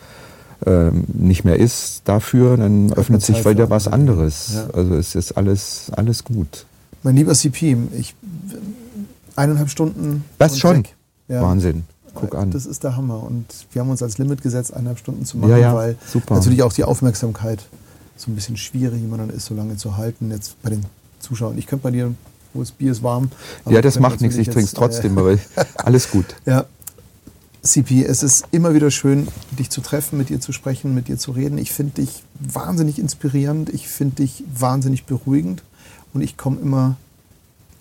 ähm, nicht mehr ist dafür, dann öffnet sich Zeit für wieder was anderes. Also es ist alles, alles gut. Mein lieber CP, ich eineinhalb Stunden. Und schon? Wahnsinn. Guck an. Das ist der Hammer. Und wir haben uns als Limit gesetzt, eineinhalb Stunden zu machen, Ja, ja, weil super. natürlich auch die Aufmerksamkeit so ein bisschen schwierig dann ist, so lange zu halten. Jetzt bei den Zuschauern. Ich könnte bei dir, wo das Bier ist warm. ja, das macht nichts. Ich trinke es trotzdem, äh, aber alles gut. Ja. CP, es ist immer wieder schön, dich zu treffen, mit dir zu sprechen, mit dir zu reden. Ich finde dich wahnsinnig inspirierend, ich finde dich wahnsinnig beruhigend und ich komme immer,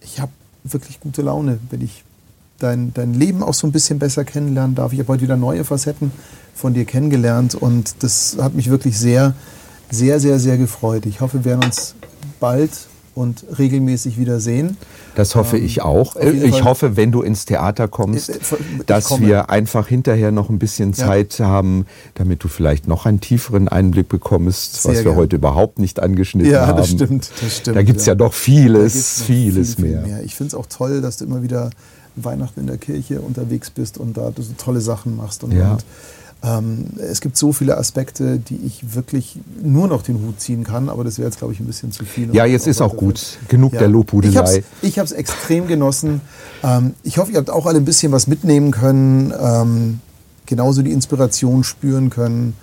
ich habe wirklich gute Laune, wenn ich dein, dein Leben auch so ein bisschen besser kennenlernen darf. Ich habe heute wieder neue Facetten von dir kennengelernt und das hat mich wirklich sehr, sehr, sehr, sehr gefreut. Ich hoffe, wir werden uns bald und regelmäßig wiedersehen. Das hoffe ich auch. auf jeden Ich Fall. hoffe, wenn du ins Theater kommst, Ich- ich dass komme. wir einfach hinterher noch ein bisschen Ja. Zeit haben, damit du vielleicht noch einen tieferen Einblick bekommst, Sehr was wir gern. heute überhaupt nicht angeschnitten Ja, haben. das stimmt, das stimmt, Da gibt es ja. ja. doch vieles, vieles viel, viel mehr. Ich finde es auch toll, dass du immer wieder Weihnachten in der Kirche unterwegs bist und da du so tolle Sachen machst. Und, Ja. und ähm, es gibt so viele Aspekte, die ich wirklich nur noch den Hut ziehen kann, aber das wäre jetzt, glaube ich, ein bisschen zu viel. Ja, jetzt ist auch gut. Genug der Ich Lobhudelei. habe es ich extrem genossen. Ähm, ich hoffe, ihr habt auch alle ein bisschen was mitnehmen können, ähm, genauso die Inspiration spüren können.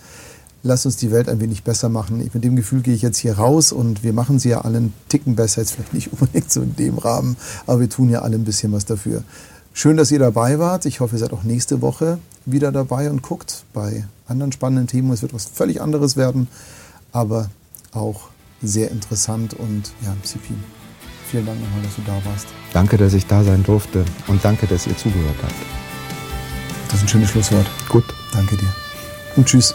Lasst uns die Welt ein wenig besser machen. Ich, mit dem Gefühl gehe ich jetzt hier raus und wir machen sie ja alle einen Ticken besser. Jetzt vielleicht nicht unbedingt so in dem Rahmen, aber wir tun ja alle ein bisschen was dafür. Schön, dass ihr dabei wart. Ich hoffe, ihr seid auch nächste Woche wieder dabei und guckt bei anderen spannenden Themen. Es wird was völlig anderes werden, aber auch sehr interessant. Und ja, CP, vielen Dank nochmal, dass du da warst. Danke, dass ich da sein durfte und danke, dass ihr zugehört habt. Das ist ein schönes Schlusswort. Gut. Danke dir. Und tschüss.